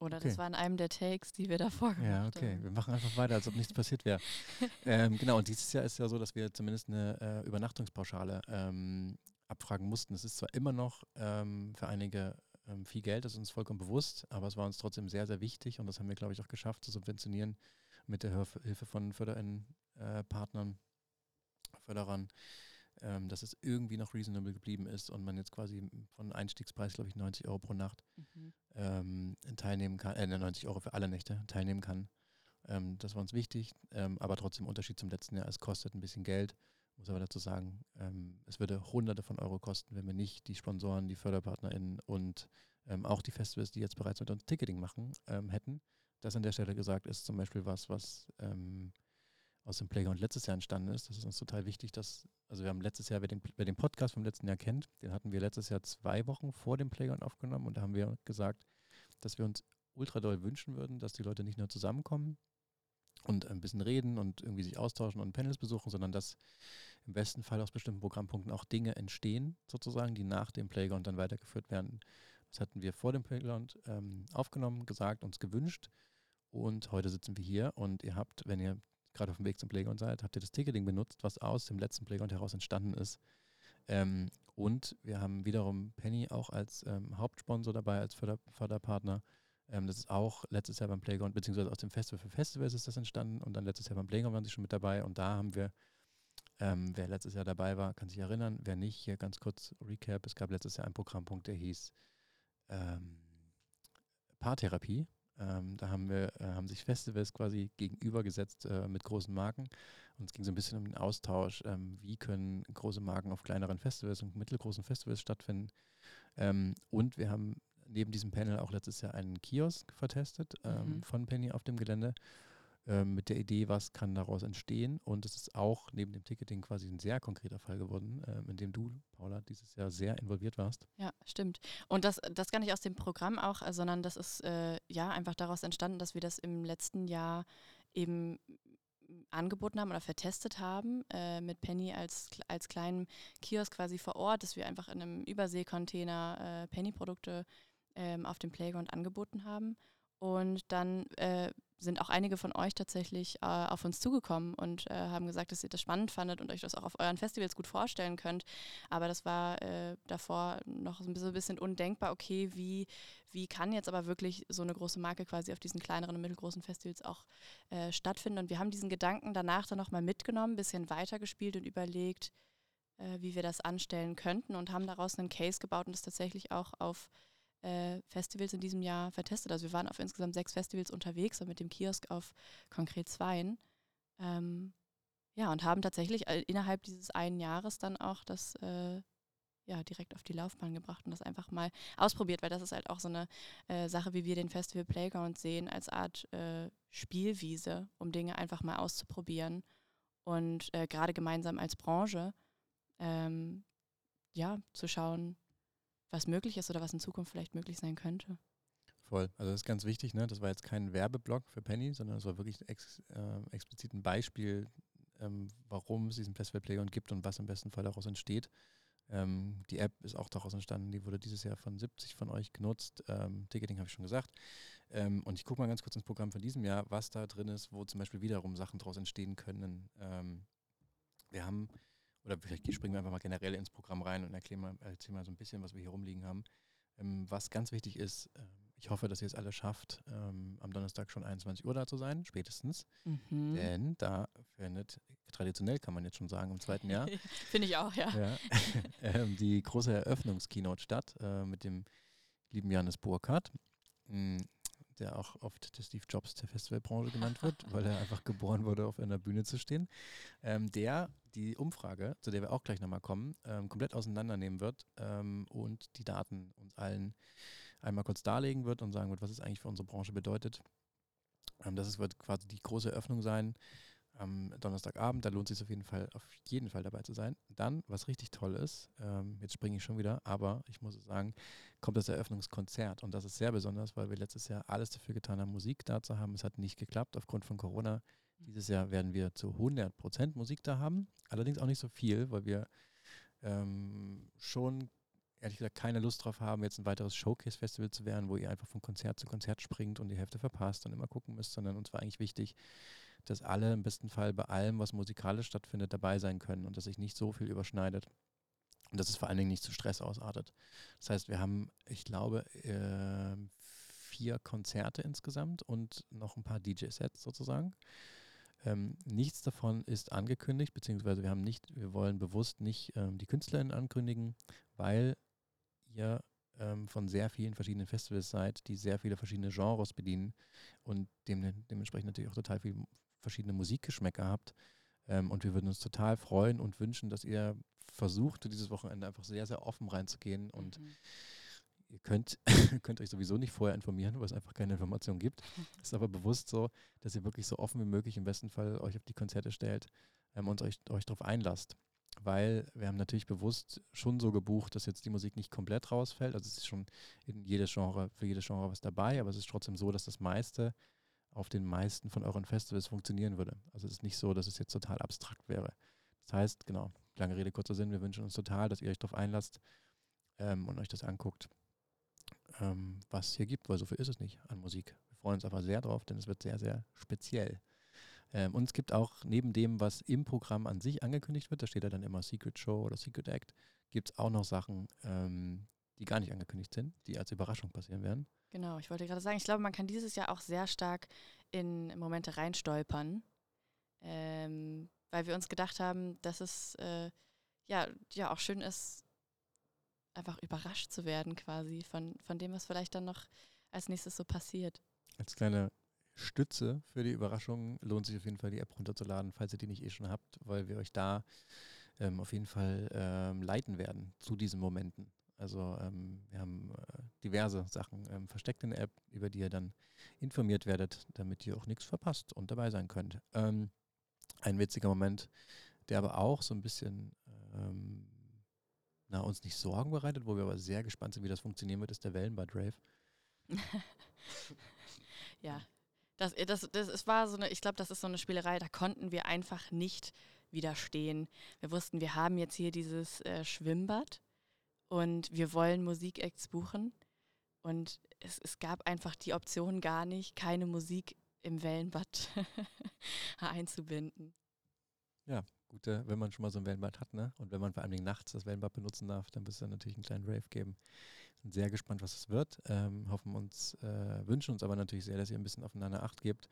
Oder okay. das war in einem der Takes, die wir davor gemacht haben. Ja, okay. Haben. Wir machen einfach weiter, als ob nichts passiert wäre. ähm, genau, und dieses Jahr ist ja so, dass wir zumindest eine äh, Übernachtungspauschale ähm, abfragen mussten. Es ist zwar immer noch ähm, für einige ähm, viel Geld, das ist uns vollkommen bewusst, aber es war uns trotzdem sehr, sehr wichtig und das haben wir, glaube ich, auch geschafft zu subventionieren mit der Hilfe von Förderern, äh, Partnern, Förderern ähm, dass es irgendwie noch reasonable geblieben ist und man jetzt quasi von Einstiegspreis, glaube ich, 90 Euro pro Nacht mhm. ähm, teilnehmen kann, äh, 90 Euro für alle Nächte teilnehmen kann. Ähm, das war uns wichtig, ähm, aber trotzdem Unterschied zum letzten Jahr. Es kostet ein bisschen Geld, muss aber dazu sagen, ähm, es würde Hunderte von Euro kosten, wenn wir nicht die Sponsoren, die FörderpartnerInnen und ähm, auch die Festivals, die jetzt bereits mit uns Ticketing machen, hätten. Das an der Stelle gesagt ist zum Beispiel was, was aus dem Playground letztes Jahr entstanden ist. Das ist uns total wichtig, dass, also wir haben letztes Jahr, wer den, wer den Podcast vom letzten Jahr kennt, den hatten wir letztes Jahr zwei Wochen vor dem Playground aufgenommen und da haben wir gesagt, dass wir uns ultra doll wünschen würden, dass die Leute nicht nur zusammenkommen und ein bisschen reden und irgendwie sich austauschen und Panels besuchen, sondern dass im besten Fall aus bestimmten Programmpunkten auch Dinge entstehen, sozusagen, die nach dem Playground dann weitergeführt werden. Das hatten wir vor dem Playground ähm, aufgenommen, gesagt, uns gewünscht. Und heute sitzen wir hier und ihr habt, wenn ihr gerade auf dem Weg zum Playground seid, habt ihr das Ticketing benutzt, was aus dem letzten Playground heraus entstanden ist. Ähm, und wir haben wiederum Penny auch als ähm, Hauptsponsor dabei, als Förder Förderpartner. Ähm, das ist auch letztes Jahr beim Playground, beziehungsweise aus dem Festival für Festivals ist das entstanden und dann letztes Jahr beim Playground waren sie schon mit dabei und da haben wir, ähm, wer letztes Jahr dabei war, kann sich erinnern, wer nicht, hier ganz kurz Recap, es gab letztes Jahr einen Programmpunkt, der hieß ähm, Paartherapie. Ähm, da haben wir, äh, haben sich Festivals quasi gegenübergesetzt äh, mit großen Marken. Und es ging so ein bisschen um den Austausch. Ähm, wie können große Marken auf kleineren Festivals und mittelgroßen Festivals stattfinden? Ähm, und wir haben neben diesem Panel auch letztes Jahr einen Kiosk vertestet ähm, mhm. von Penny auf dem Gelände ähm, mit der Idee, was kann daraus entstehen. Und es ist auch neben dem Ticketing quasi ein sehr konkreter Fall geworden, äh, in dem du, Paula, dieses Jahr sehr involviert warst. Ja, stimmt. Und das, das gar nicht aus dem Programm auch, äh, sondern das ist äh, ja einfach daraus entstanden, dass wir das im letzten Jahr eben angeboten haben oder vertestet haben äh, mit Penny als, als kleinen Kiosk quasi vor Ort, dass wir einfach in einem Überseekontainer äh, Penny-Produkte ähm, auf dem Playground angeboten haben. Und dann äh, sind auch einige von euch tatsächlich äh, auf uns zugekommen und äh, haben gesagt, dass ihr das spannend fandet und euch das auch auf euren Festivals gut vorstellen könnt. Aber das war äh, davor noch so ein bisschen undenkbar, okay, wie, wie kann jetzt aber wirklich so eine große Marke quasi auf diesen kleineren und mittelgroßen Festivals auch äh, stattfinden. Und wir haben diesen Gedanken danach dann nochmal mitgenommen, ein bisschen weitergespielt und überlegt, äh, wie wir das anstellen könnten und haben daraus einen Case gebaut und das tatsächlich auch auf äh, Festivals in diesem Jahr vertestet. Also wir waren auf insgesamt sechs Festivals unterwegs und mit dem Kiosk auf konkret zweien. Ähm, ja, und haben tatsächlich äh, innerhalb dieses einen Jahres dann auch das äh, ja, direkt auf die Laufbahn gebracht und das einfach mal ausprobiert, weil das ist halt auch so eine äh, Sache, wie wir den Festival Playground sehen, als Art äh, Spielwiese, um Dinge einfach mal auszuprobieren. Und äh, gerade gemeinsam als Branche, ähm, ja, zu schauen, was möglich ist oder was in Zukunft vielleicht möglich sein könnte. Voll. Also das ist ganz wichtig, ne? Das war jetzt kein Werbeblock für Penny, sondern es war wirklich ex, äh, explizit ein Beispiel, ähm, warum es diesen Festival Playground gibt und was im besten Fall daraus entsteht. Ähm, die App ist auch daraus entstanden, die wurde dieses Jahr von 70 von euch genutzt. Ähm, Ticketing habe ich schon gesagt. Ähm, und ich gucke mal ganz kurz ins Programm von diesem Jahr, was da drin ist, wo zum Beispiel wiederum Sachen daraus entstehen können. Ähm, wir haben oder vielleicht springen wir einfach mal generell ins Programm rein und erklären mal, erzählen mal so ein bisschen, was wir hier rumliegen haben. Ähm, was ganz wichtig ist, äh, ich hoffe, dass ihr es alle schafft, ähm, am Donnerstag schon 21 Uhr da zu sein, spätestens. Mhm. Denn da findet, traditionell kann man jetzt schon sagen, im zweiten Jahr. Finde ich auch, ja. ja ähm, die große Eröffnungskeynote statt äh, mit dem lieben Janis Burkhardt. Mm, der auch oft der Steve Jobs der Festivalbranche genannt wird, weil er einfach geboren wurde, auf einer Bühne zu stehen, ähm, der die Umfrage, zu der wir auch gleich nochmal kommen, ähm, komplett auseinandernehmen wird ähm, und die Daten uns allen einmal kurz darlegen wird und sagen wird, was es eigentlich für unsere Branche bedeutet. Ähm, das wird quasi die große Eröffnung sein am Donnerstagabend. Da lohnt es sich auf jeden Fall, auf jeden Fall dabei zu sein. Dann, was richtig toll ist, ähm, jetzt springe ich schon wieder, aber ich muss sagen, kommt das Eröffnungskonzert. Und das ist sehr besonders, weil wir letztes Jahr alles dafür getan haben, Musik da zu haben. Es hat nicht geklappt aufgrund von Corona. Dieses Jahr werden wir zu 100 Prozent Musik da haben. Allerdings auch nicht so viel, weil wir ähm, schon ehrlich gesagt keine Lust drauf haben, jetzt ein weiteres Showcase-Festival zu werden, wo ihr einfach von Konzert zu Konzert springt und die Hälfte verpasst und immer gucken müsst, sondern uns war eigentlich wichtig, dass alle im besten Fall bei allem, was musikalisch stattfindet, dabei sein können und dass sich nicht so viel überschneidet. Und dass es vor allen Dingen nicht zu Stress ausartet. Das heißt, wir haben, ich glaube, äh, vier Konzerte insgesamt und noch ein paar DJ-Sets sozusagen. Ähm, nichts davon ist angekündigt, beziehungsweise wir haben nicht, wir wollen bewusst nicht ähm, die KünstlerInnen ankündigen, weil ihr ähm, von sehr vielen verschiedenen Festivals seid, die sehr viele verschiedene Genres bedienen und dem, dementsprechend natürlich auch total viele verschiedene Musikgeschmäcker habt. Ähm, und wir würden uns total freuen und wünschen, dass ihr versucht, dieses Wochenende einfach sehr, sehr offen reinzugehen und mhm. Ihr könnt, könnt euch sowieso nicht vorher informieren, weil es einfach keine Informationen gibt. Es ist aber bewusst so, dass ihr wirklich so offen wie möglich im besten Fall euch auf die Konzerte stellt ähm, und euch, euch darauf einlasst weil wir haben natürlich bewusst schon so gebucht, dass jetzt die Musik nicht komplett rausfällt. Also es ist schon in jedes Genre, für jedes Genre was dabei, aber es ist trotzdem so, dass das meiste auf den meisten von euren Festivals funktionieren würde. Also es ist nicht so, dass es jetzt total abstrakt wäre. Das heißt, genau, lange Rede, kurzer Sinn, wir wünschen uns total, dass ihr euch darauf einlasst ähm, und euch das anguckt, ähm, was es hier gibt, weil so viel ist es nicht an Musik. Wir freuen uns aber sehr drauf, denn es wird sehr, sehr speziell. Ähm, und es gibt auch neben dem, was im Programm an sich angekündigt wird, da steht ja dann immer Secret Show oder Secret Act, gibt es auch noch Sachen, ähm, die gar nicht angekündigt sind, die als Überraschung passieren werden. Genau, ich wollte gerade sagen, ich glaube, man kann dieses Jahr auch sehr stark in Momente reinstolpern, ähm, weil wir uns gedacht haben, dass es äh, ja, ja auch schön ist, einfach überrascht zu werden quasi von, von dem, was vielleicht dann noch als nächstes so passiert. Als kleine Stütze für die Überraschung lohnt sich auf jeden Fall die App runterzuladen, falls ihr die nicht eh schon habt, weil wir euch da ähm, auf jeden Fall ähm, leiten werden zu diesen Momenten. Also ähm, wir haben äh, diverse Sachen ähm, versteckt in der App, über die ihr dann informiert werdet, damit ihr auch nichts verpasst und dabei sein könnt. Ähm, ein witziger Moment, der aber auch so ein bisschen ähm, na, uns nicht Sorgen bereitet, wo wir aber sehr gespannt sind, wie das funktionieren wird, ist der Wellenbad Rave. ja, das, das, das, es war so eine, ich glaube, das ist so eine Spielerei, da konnten wir einfach nicht widerstehen. Wir wussten, wir haben jetzt hier dieses äh, Schwimmbad und wir wollen Musikacts buchen. Und es, es gab einfach die Option gar nicht, keine Musik im Wellenbad einzubinden. Ja, gut, äh, wenn man schon mal so ein Wellenbad hat, ne? Und wenn man vor allem nachts das Wellenbad benutzen darf, dann wirst du natürlich einen kleinen Rave geben. Sind sehr gespannt, was es wird. Ähm, hoffen uns, äh, wünschen uns aber natürlich sehr, dass ihr ein bisschen aufeinander Acht gebt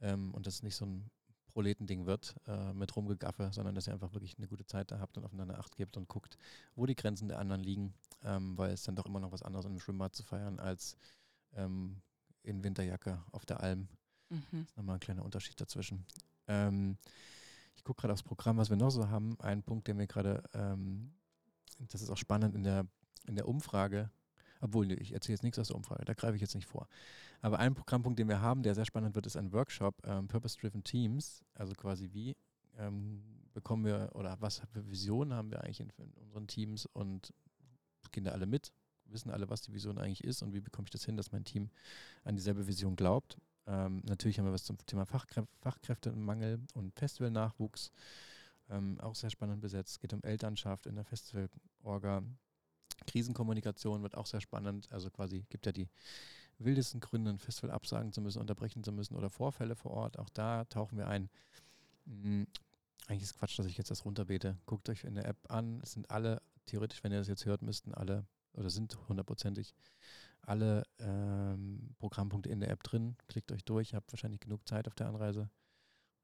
ähm, und dass es nicht so ein Proletending wird äh, mit Rumgegaffe, sondern dass ihr einfach wirklich eine gute Zeit da habt und aufeinander Acht gebt und guckt, wo die Grenzen der anderen liegen, ähm, weil es dann doch immer noch was anderes im Schwimmbad zu feiern als ähm, in Winterjacke auf der Alm. Mhm. Das ist nochmal ein kleiner Unterschied dazwischen. Ähm, ich gucke gerade aufs Programm, was wir noch so haben. Ein Punkt, der mir gerade, ähm, das ist auch spannend in der, in der Umfrage, obwohl ich erzähle jetzt nichts aus der Umfrage, da greife ich jetzt nicht vor. Aber ein Programmpunkt, den wir haben, der sehr spannend wird, ist ein Workshop, ähm, Purpose-Driven Teams. Also quasi wie ähm, bekommen wir oder was für Visionen haben wir eigentlich in, in, unseren Teams und gehen da alle mit, wissen alle, was die Vision eigentlich ist und wie bekomme ich das hin, dass mein Team an dieselbe Vision glaubt. Ähm, natürlich haben wir was zum Thema Fachkrä Fachkräftemangel und Festivalnachwuchs. Ähm, auch sehr spannend besetzt. Es geht um Elternschaft in der Festivalorga. Krisenkommunikation wird auch sehr spannend. Also quasi gibt ja die wildesten Gründe, ein Festival absagen zu müssen, unterbrechen zu müssen oder Vorfälle vor Ort. Auch da tauchen wir ein. Mhm. Eigentlich ist Quatsch, dass ich jetzt das runterbete. Guckt euch in der App an. Es sind alle, theoretisch, wenn ihr das jetzt hört, müssten alle oder sind hundertprozentig alle ähm, Programmpunkte in der App drin. Klickt euch durch, habt wahrscheinlich genug Zeit auf der Anreise.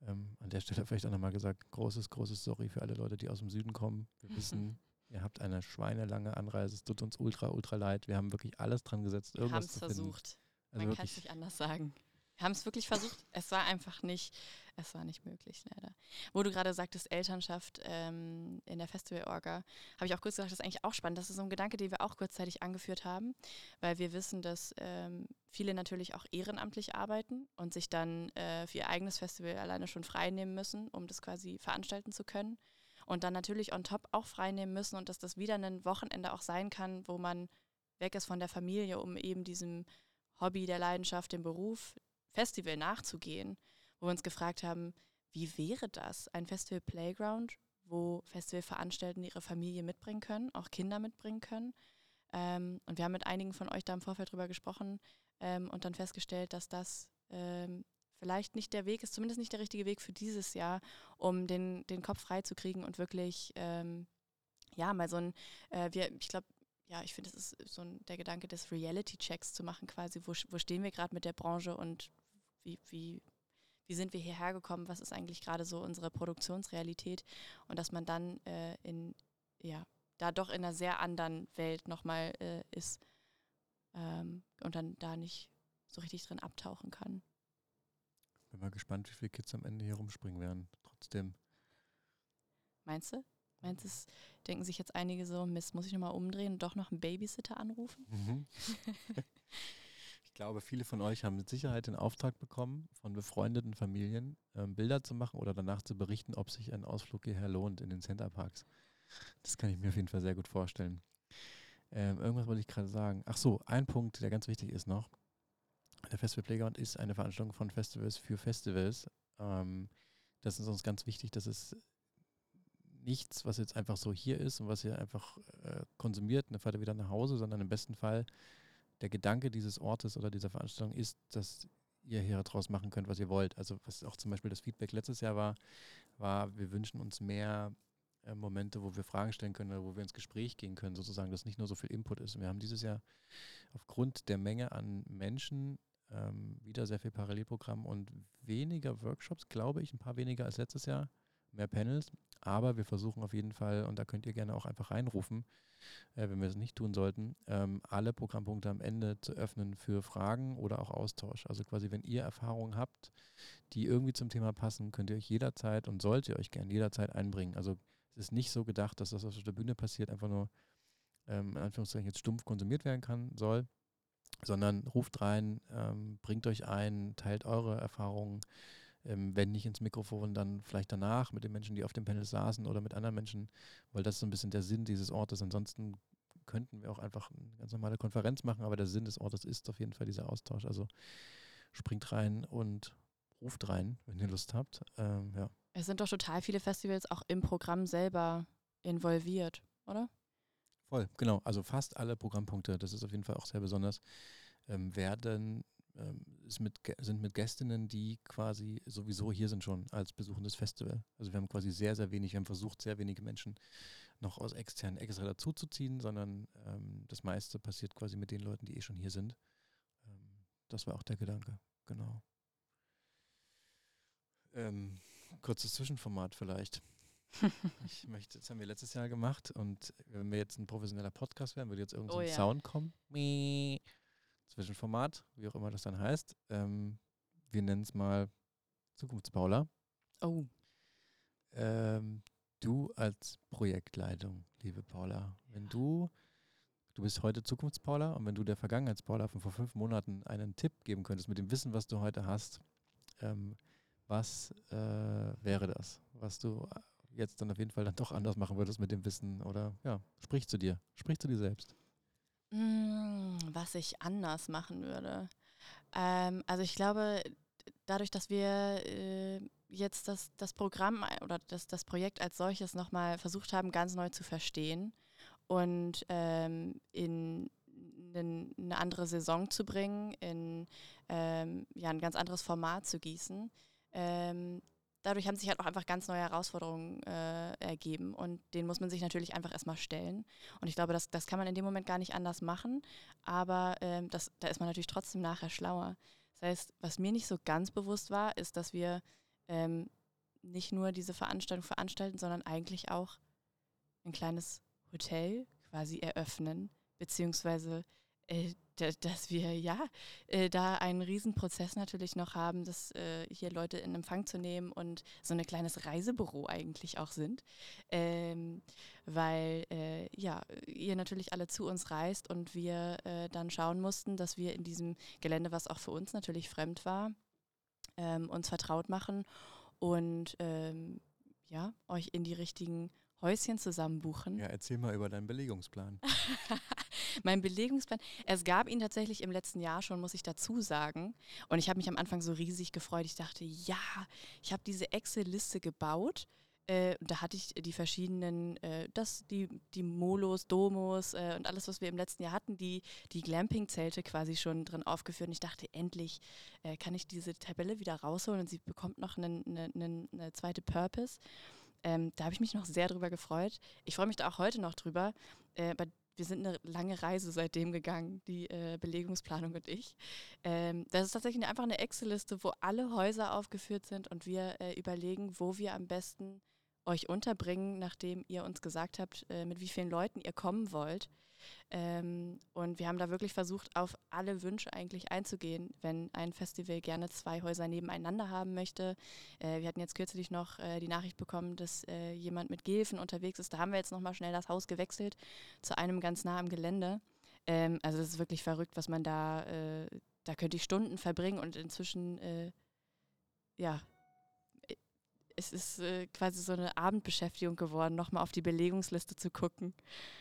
Ähm, an der Stelle vielleicht auch nochmal gesagt, großes, großes Sorry für alle Leute, die aus dem Süden kommen. Wir wissen, Ihr habt eine schweinelange Anreise. Es tut uns ultra, ultra leid. Wir haben wirklich alles dran gesetzt, irgendwas zu finden. versucht. Also Man kann es nicht anders sagen. Wir haben es wirklich versucht. Es war einfach nicht, es war nicht möglich, leider. Wo du gerade sagtest, Elternschaft ähm, in der Festival-Orga, habe ich auch kurz gesagt, das ist eigentlich auch spannend. Das ist so ein Gedanke, den wir auch kurzzeitig angeführt haben, weil wir wissen, dass ähm, viele natürlich auch ehrenamtlich arbeiten und sich dann äh, für ihr eigenes Festival alleine schon frei nehmen müssen, um das quasi veranstalten zu können und dann natürlich on top auch freinehmen müssen und dass das wieder ein Wochenende auch sein kann, wo man weg ist von der Familie, um eben diesem Hobby, der Leidenschaft, dem Beruf, Festival nachzugehen, wo wir uns gefragt haben, wie wäre das, ein Festival Playground, wo Festivalveranstaltenden ihre Familie mitbringen können, auch Kinder mitbringen können. Ähm, und wir haben mit einigen von euch da im Vorfeld drüber gesprochen ähm, und dann festgestellt, dass das ähm, vielleicht nicht der Weg ist, zumindest nicht der richtige Weg für dieses Jahr, um den, den Kopf frei zu kriegen und wirklich, ähm, ja, mal so ein, äh, wir, ich glaube, ja, ich finde, es ist so ein, der Gedanke des Reality-Checks zu machen, quasi, wo, wo stehen wir gerade mit der Branche und wie, wie, wie sind wir hierher gekommen, was ist eigentlich gerade so unsere Produktionsrealität? Und dass man dann äh, in, ja, da doch in einer sehr anderen Welt nochmal äh, ist ähm, und dann da nicht so richtig drin abtauchen kann. Bin mal gespannt, wie viele Kids am Ende hier rumspringen werden. Trotzdem. Meinst du? Meinst du, denken sich jetzt einige so, Mist, muss ich nochmal umdrehen und doch noch einen Babysitter anrufen? Mhm. ich glaube, viele von euch haben mit Sicherheit den Auftrag bekommen, von befreundeten Familien ähm, Bilder zu machen oder danach zu berichten, ob sich ein Ausflug hierher lohnt in den Centerparks. Das kann ich mir auf jeden Fall sehr gut vorstellen. Ähm, irgendwas wollte ich gerade sagen. Ach so, ein Punkt, der ganz wichtig ist noch. Der Festival Playground ist eine Veranstaltung von Festivals für Festivals. Ähm, das ist uns ganz wichtig, dass es nichts, was jetzt einfach so hier ist und was ihr einfach äh, konsumiert dann fahrt ihr wieder nach Hause, sondern im besten Fall der Gedanke dieses Ortes oder dieser Veranstaltung ist, dass ihr hier draus machen könnt, was ihr wollt. Also was auch zum Beispiel das Feedback letztes Jahr war, war, wir wünschen uns mehr äh, Momente, wo wir Fragen stellen können oder wo wir ins Gespräch gehen können, sozusagen, dass nicht nur so viel Input ist. Wir haben dieses Jahr aufgrund der Menge an Menschen ähm, wieder sehr viel Parallelprogramm und weniger Workshops, glaube ich, ein paar weniger als letztes Jahr, mehr Panels. Aber wir versuchen auf jeden Fall, und da könnt ihr gerne auch einfach reinrufen, äh, wenn wir es nicht tun sollten, ähm, alle Programmpunkte am Ende zu öffnen für Fragen oder auch Austausch. Also quasi, wenn ihr Erfahrungen habt, die irgendwie zum Thema passen, könnt ihr euch jederzeit und sollt ihr euch gerne jederzeit einbringen. Also es ist nicht so gedacht, dass das auf der Bühne passiert, einfach nur ähm, in Anführungszeichen jetzt stumpf konsumiert werden kann, soll, sondern ruft rein, ähm, bringt euch ein, teilt eure Erfahrungen, ähm, wenn nicht ins Mikrofon, dann vielleicht danach mit den Menschen, die auf dem Panel saßen oder mit anderen Menschen, weil das so ein bisschen der Sinn dieses Ortes. Ansonsten könnten wir auch einfach eine ganz normale Konferenz machen, aber der Sinn des Ortes ist auf jeden Fall dieser Austausch. Also springt rein und ruft rein, wenn ihr Lust habt. Ähm, ja. Es sind doch total viele Festivals auch im Programm selber involviert, oder? Voll, genau. Also fast alle Programmpunkte, das ist auf jeden Fall auch sehr besonders, ähm, werden ähm, mit, sind mit Gästinnen, die quasi sowieso hier sind schon als besuchendes Festival. Also wir haben quasi sehr, sehr wenig, wir haben versucht, sehr wenige Menschen noch aus externen extra dazuzuziehen, sondern ähm, das meiste passiert quasi mit den Leuten, die eh schon hier sind. Ähm, das war auch der Gedanke, genau. Ähm, kurzes Zwischenformat vielleicht. ich möchte, das haben wir letztes Jahr gemacht und wenn wir jetzt ein professioneller Podcast wären, würde jetzt irgendein oh, ja. Sound kommen. Zwischenformat, wie auch immer das dann heißt. Ähm, wir nennen es mal Zukunftspaula. Oh. Ähm, du als Projektleitung, liebe Paula, wenn du, du bist heute Zukunftspaula und wenn du der Vergangenheitspaula von vor fünf Monaten einen Tipp geben könntest mit dem Wissen, was du heute hast, ähm, was äh, wäre das, was du jetzt dann auf jeden Fall dann doch anders machen würdest mit dem Wissen oder ja, sprich zu dir, sprich zu dir selbst. Mm, was ich anders machen würde. Ähm, also ich glaube, dadurch, dass wir äh, jetzt das, das Programm oder das, das Projekt als solches nochmal versucht haben, ganz neu zu verstehen und ähm, in eine andere Saison zu bringen, in ähm, ja, ein ganz anderes Format zu gießen, ähm, dadurch haben sich halt auch einfach ganz neue Herausforderungen äh, ergeben und denen muss man sich natürlich einfach erstmal stellen. Und ich glaube, das, das kann man in dem Moment gar nicht anders machen, aber ähm, das, da ist man natürlich trotzdem nachher schlauer. Das heißt, was mir nicht so ganz bewusst war, ist, dass wir ähm, nicht nur diese Veranstaltung veranstalten, sondern eigentlich auch ein kleines Hotel quasi eröffnen, beziehungsweise äh, dass wir ja äh, da einen Riesenprozess natürlich noch haben, dass äh, hier Leute in Empfang zu nehmen und so ein kleines Reisebüro eigentlich auch sind, ähm, weil äh, ja ihr natürlich alle zu uns reist und wir äh, dann schauen mussten, dass wir in diesem Gelände, was auch für uns natürlich fremd war, ähm, uns vertraut machen und ähm, ja euch in die richtigen Häuschen zusammenbuchen. Ja, erzähl mal über deinen Belegungsplan. mein Belegungsplan, es gab ihn tatsächlich im letzten Jahr schon, muss ich dazu sagen. Und ich habe mich am Anfang so riesig gefreut. Ich dachte, ja, ich habe diese Excel-Liste gebaut. Äh, da hatte ich die verschiedenen, äh, das, die, die Molos, Domos äh, und alles, was wir im letzten Jahr hatten, die, die Glamping-Zelte quasi schon drin aufgeführt. Und ich dachte, endlich äh, kann ich diese Tabelle wieder rausholen und sie bekommt noch eine, eine, eine zweite Purpose. Ähm, da habe ich mich noch sehr drüber gefreut. Ich freue mich da auch heute noch drüber. Äh, wir sind eine lange Reise seitdem gegangen, die äh, Belegungsplanung und ich. Ähm, das ist tatsächlich einfach eine Excel-Liste, wo alle Häuser aufgeführt sind und wir äh, überlegen, wo wir am besten euch unterbringen, nachdem ihr uns gesagt habt, äh, mit wie vielen Leuten ihr kommen wollt. Ähm, und wir haben da wirklich versucht, auf alle Wünsche eigentlich einzugehen, wenn ein Festival gerne zwei Häuser nebeneinander haben möchte. Äh, wir hatten jetzt kürzlich noch äh, die Nachricht bekommen, dass äh, jemand mit Gehilfen unterwegs ist. Da haben wir jetzt nochmal schnell das Haus gewechselt zu einem ganz nah am Gelände. Ähm, also das ist wirklich verrückt, was man da, äh, da könnte ich Stunden verbringen und inzwischen, äh, ja, es ist äh, quasi so eine Abendbeschäftigung geworden, nochmal auf die Belegungsliste zu gucken.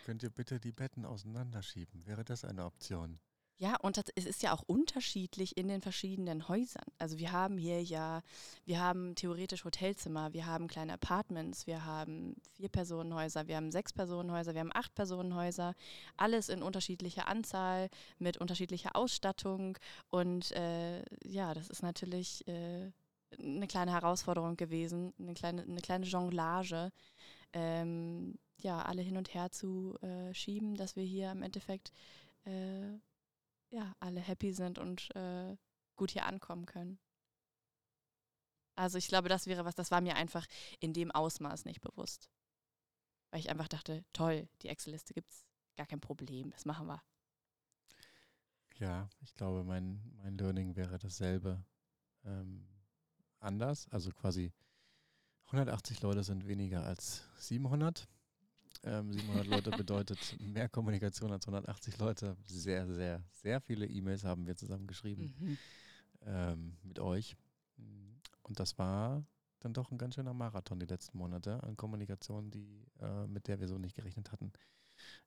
Könnt ihr bitte die Betten auseinanderschieben? Wäre das eine Option? Ja, und es ist ja auch unterschiedlich in den verschiedenen Häusern. Also wir haben hier ja, wir haben theoretisch Hotelzimmer, wir haben kleine Apartments, wir haben Vier-Personenhäuser, wir haben Sechs-Personenhäuser, wir haben Acht-Personenhäuser, alles in unterschiedlicher Anzahl, mit unterschiedlicher Ausstattung. Und äh, ja, das ist natürlich äh, eine kleine Herausforderung gewesen, eine kleine, eine kleine Jonglage. Ähm, ja, alle hin und her zu äh, schieben, dass wir hier im Endeffekt äh, ja, alle happy sind und äh, gut hier ankommen können. Also ich glaube, das wäre was, das war mir einfach in dem Ausmaß nicht bewusst. Weil ich einfach dachte, toll, die Excel-Liste gibt es, gar kein Problem, das machen wir. Ja, ich glaube, mein, mein Learning wäre dasselbe ähm, anders. Also quasi 180 Leute sind weniger als 700. Ähm, 700 Leute bedeutet mehr Kommunikation als 180 Leute. Sehr, sehr, sehr viele E-Mails haben wir zusammen geschrieben mhm. ähm, mit euch. Und das war dann doch ein ganz schöner Marathon die letzten Monate an Kommunikation, die, äh, mit der wir so nicht gerechnet hatten.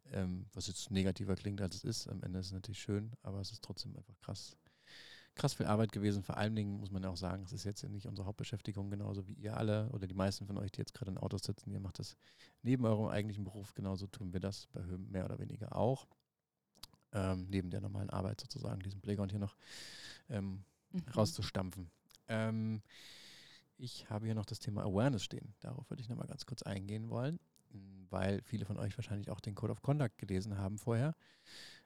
Ähm, was jetzt negativer klingt, als es ist. Am Ende ist es natürlich schön, aber es ist trotzdem einfach krass, krass viel Arbeit gewesen. Vor allen Dingen muss man ja auch sagen, es ist jetzt nicht unsere Hauptbeschäftigung, genauso wie ihr alle oder die meisten von euch, die jetzt gerade in Autos sitzen. Ihr macht das neben eurem eigentlichen Beruf, genauso tun wir das bei Höhen mehr oder weniger auch. Ähm, neben der normalen Arbeit sozusagen, diesen Playground hier noch ähm, mhm. rauszustampfen. Ähm, ich habe hier noch das Thema Awareness stehen. Darauf würde ich nochmal ganz kurz eingehen wollen, weil viele von euch wahrscheinlich auch den Code of Conduct gelesen haben vorher.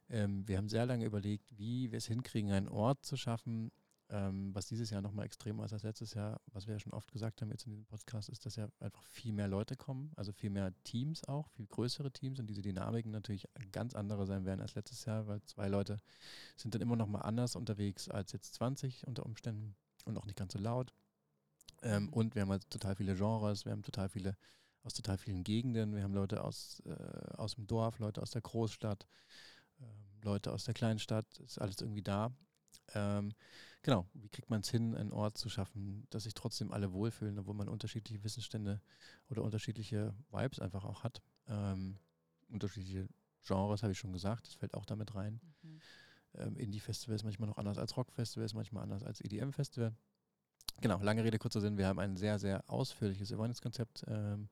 Ähm, wir haben sehr lange überlegt, wie wir es hinkriegen, einen Ort zu schaffen, ähm, was dieses Jahr nochmal extremer ist als letztes Jahr, was wir ja schon oft gesagt haben jetzt in diesem Podcast, ist, dass ja einfach viel mehr Leute kommen, also viel mehr Teams auch, viel größere Teams und diese Dynamiken natürlich ganz andere sein werden als letztes Jahr, weil zwei Leute sind dann immer nochmal anders unterwegs als jetzt 20 unter Umständen und auch nicht ganz so laut. Ähm, und wir haben halt total viele Genres, wir haben total viele aus total vielen Gegenden, wir haben Leute aus, äh, aus dem Dorf, Leute aus der Großstadt, Leute aus der kleinen Stadt, ist alles irgendwie da. Ähm, genau, wie kriegt man es hin, einen Ort zu schaffen, dass sich trotzdem alle wohlfühlen, obwohl man unterschiedliche Wissensstände oder unterschiedliche Vibes einfach auch hat. Ähm, unterschiedliche Genres, habe ich schon gesagt, das fällt auch damit rein. Mhm. Ähm, Indie-Festival ist manchmal noch anders als Rock-Festival, ist manchmal anders als EDM-Festival. Genau, lange Rede, kurzer Sinn, wir haben ein sehr, sehr ausführliches Awareness-Konzept ähm,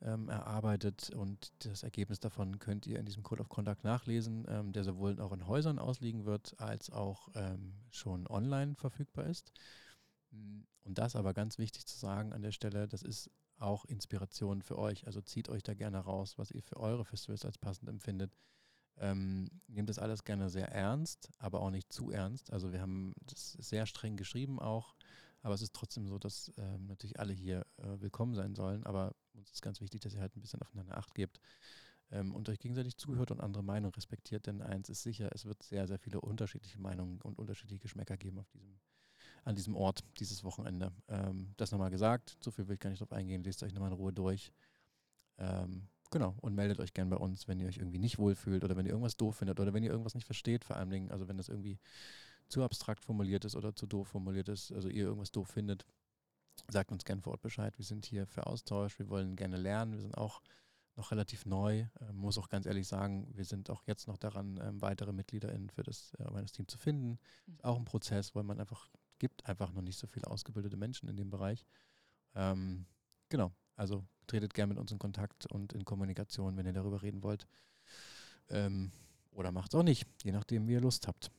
ähm, erarbeitet und das Ergebnis davon könnt ihr in diesem Code of Conduct nachlesen, ähm, der sowohl auch in Häusern ausliegen wird, als auch ähm, schon online verfügbar ist. Und das aber ganz wichtig zu sagen an der Stelle, das ist auch Inspiration für euch. Also zieht euch da gerne raus, was ihr für eure Festivals als passend empfindet. Ähm, nehmt das alles gerne sehr ernst, aber auch nicht zu ernst. Also wir haben das sehr streng geschrieben auch, aber es ist trotzdem so, dass ähm, natürlich alle hier äh, willkommen sein sollen. Aber uns ist ganz wichtig, dass ihr halt ein bisschen aufeinander Acht gebt ähm, und euch gegenseitig zuhört und andere Meinungen respektiert. Denn eins ist sicher, es wird sehr, sehr viele unterschiedliche Meinungen und unterschiedliche Geschmäcker geben auf diesem, an diesem Ort dieses Wochenende. Ähm, das nochmal gesagt, so viel will ich gar nicht drauf eingehen. Lest euch nochmal in Ruhe durch. Ähm, genau, und meldet euch gern bei uns, wenn ihr euch irgendwie nicht wohlfühlt oder wenn ihr irgendwas doof findet oder wenn ihr irgendwas nicht versteht, vor allen Dingen, also wenn das irgendwie zu abstrakt formuliert ist oder zu doof formuliert ist, also ihr irgendwas doof findet, sagt uns gerne vor Ort Bescheid. Wir sind hier für Austausch, wir wollen gerne lernen, wir sind auch noch relativ neu. Ähm, muss auch ganz ehrlich sagen, wir sind auch jetzt noch daran, ähm, weitere MitgliederInnen für das äh, Team zu finden. Mhm. Ist auch ein Prozess, weil man einfach gibt einfach noch nicht so viele ausgebildete Menschen in dem Bereich. Ähm, genau, also tretet gerne mit uns in Kontakt und in Kommunikation, wenn ihr darüber reden wollt. Ähm, oder macht es auch nicht, je nachdem, wie ihr Lust habt.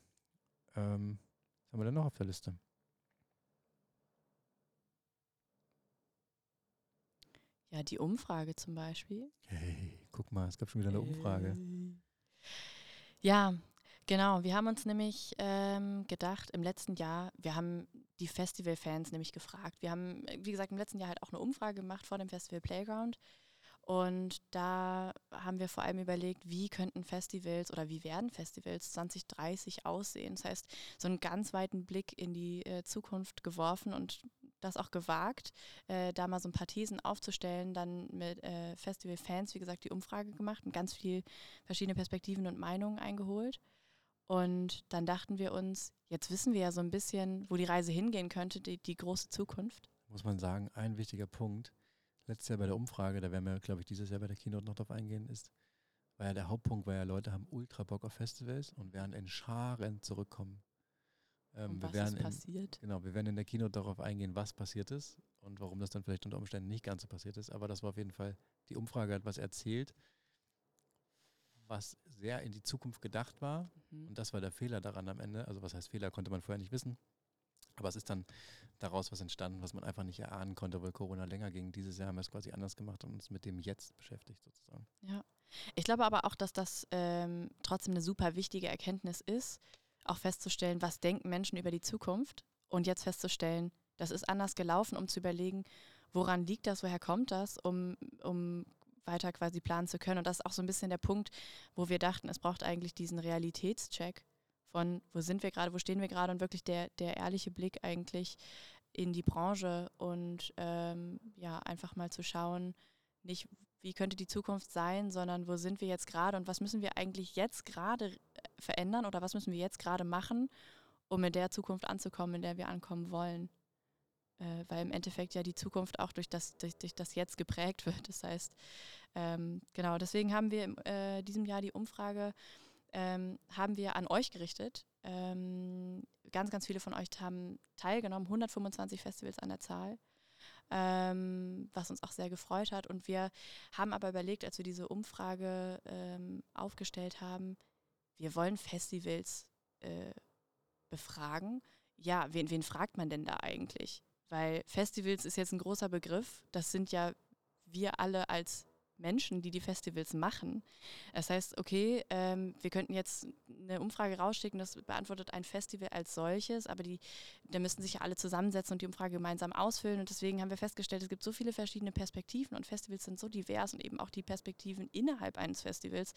Ähm, was haben wir denn noch auf der Liste? Ja, die Umfrage zum Beispiel. Hey, guck mal, es gab schon wieder eine Umfrage. Ja, genau. Wir haben uns nämlich ähm, gedacht, im letzten Jahr, wir haben die Festival-Fans nämlich gefragt. Wir haben, wie gesagt, im letzten Jahr halt auch eine Umfrage gemacht vor dem Festival Playground. Und da haben wir vor allem überlegt, wie könnten Festivals oder wie werden Festivals 2030 aussehen. Das heißt, so einen ganz weiten Blick in die äh, Zukunft geworfen und das auch gewagt, äh, da mal so ein paar Thesen aufzustellen, dann mit äh, Festival-Fans, wie gesagt, die Umfrage gemacht und ganz viel verschiedene Perspektiven und Meinungen eingeholt. Und dann dachten wir uns, jetzt wissen wir ja so ein bisschen, wo die Reise hingehen könnte, die, die große Zukunft. Muss man sagen, ein wichtiger Punkt, letztes Jahr bei der Umfrage, da werden wir, glaube ich, dieses Jahr bei der Keynote noch drauf eingehen, ist, war ja der Hauptpunkt, weil ja Leute haben ultra Bock auf Festivals und werden in Scharen zurückkommen. Ähm, was ist passiert? In, genau, wir werden in der Kino darauf eingehen, was passiert ist und warum das dann vielleicht unter Umständen nicht ganz so passiert ist. Aber das war auf jeden Fall, die Umfrage hat was erzählt, was sehr in die Zukunft gedacht war. Mhm. Und das war der Fehler daran am Ende. Also was heißt Fehler, konnte man vorher nicht wissen. Aber es ist dann daraus was entstanden, was man einfach nicht erahnen konnte, weil Corona länger ging. Dieses Jahr haben wir es quasi anders gemacht und uns mit dem Jetzt beschäftigt sozusagen. Ja, ich glaube aber auch, dass das ähm, trotzdem eine super wichtige Erkenntnis ist, auch festzustellen, was denken Menschen über die Zukunft und jetzt festzustellen, das ist anders gelaufen, um zu überlegen, woran liegt das, woher kommt das, um, um weiter quasi planen zu können. Und das ist auch so ein bisschen der Punkt, wo wir dachten, es braucht eigentlich diesen Realitätscheck von, wo sind wir gerade, wo stehen wir gerade und wirklich der, der ehrliche Blick eigentlich in die Branche und ähm, ja, einfach mal zu schauen, nicht wie könnte die Zukunft sein, sondern wo sind wir jetzt gerade und was müssen wir eigentlich jetzt gerade äh, verändern oder was müssen wir jetzt gerade machen, um in der Zukunft anzukommen, in der wir ankommen wollen. Äh, weil im Endeffekt ja die Zukunft auch durch das, durch, durch das Jetzt geprägt wird. Das heißt, ähm, genau, deswegen haben wir in äh, diesem Jahr die Umfrage ähm, haben wir an euch gerichtet. Ähm, ganz, ganz viele von euch haben teilgenommen, 125 Festivals an der Zahl ähm, was uns auch sehr gefreut hat. Und wir haben aber überlegt, als wir diese Umfrage ähm, aufgestellt haben, wir wollen Festivals äh, befragen. Ja, wen, wen fragt man denn da eigentlich? Weil Festivals ist jetzt ein großer Begriff. Das sind ja wir alle als Menschen, die die Festivals machen. Das heißt, okay, ähm, wir könnten jetzt eine Umfrage rausschicken, das beantwortet ein Festival als solches, aber die, da müssten sich ja alle zusammensetzen und die Umfrage gemeinsam ausfüllen. Und deswegen haben wir festgestellt, es gibt so viele verschiedene Perspektiven und Festivals sind so divers und eben auch die Perspektiven innerhalb eines Festivals,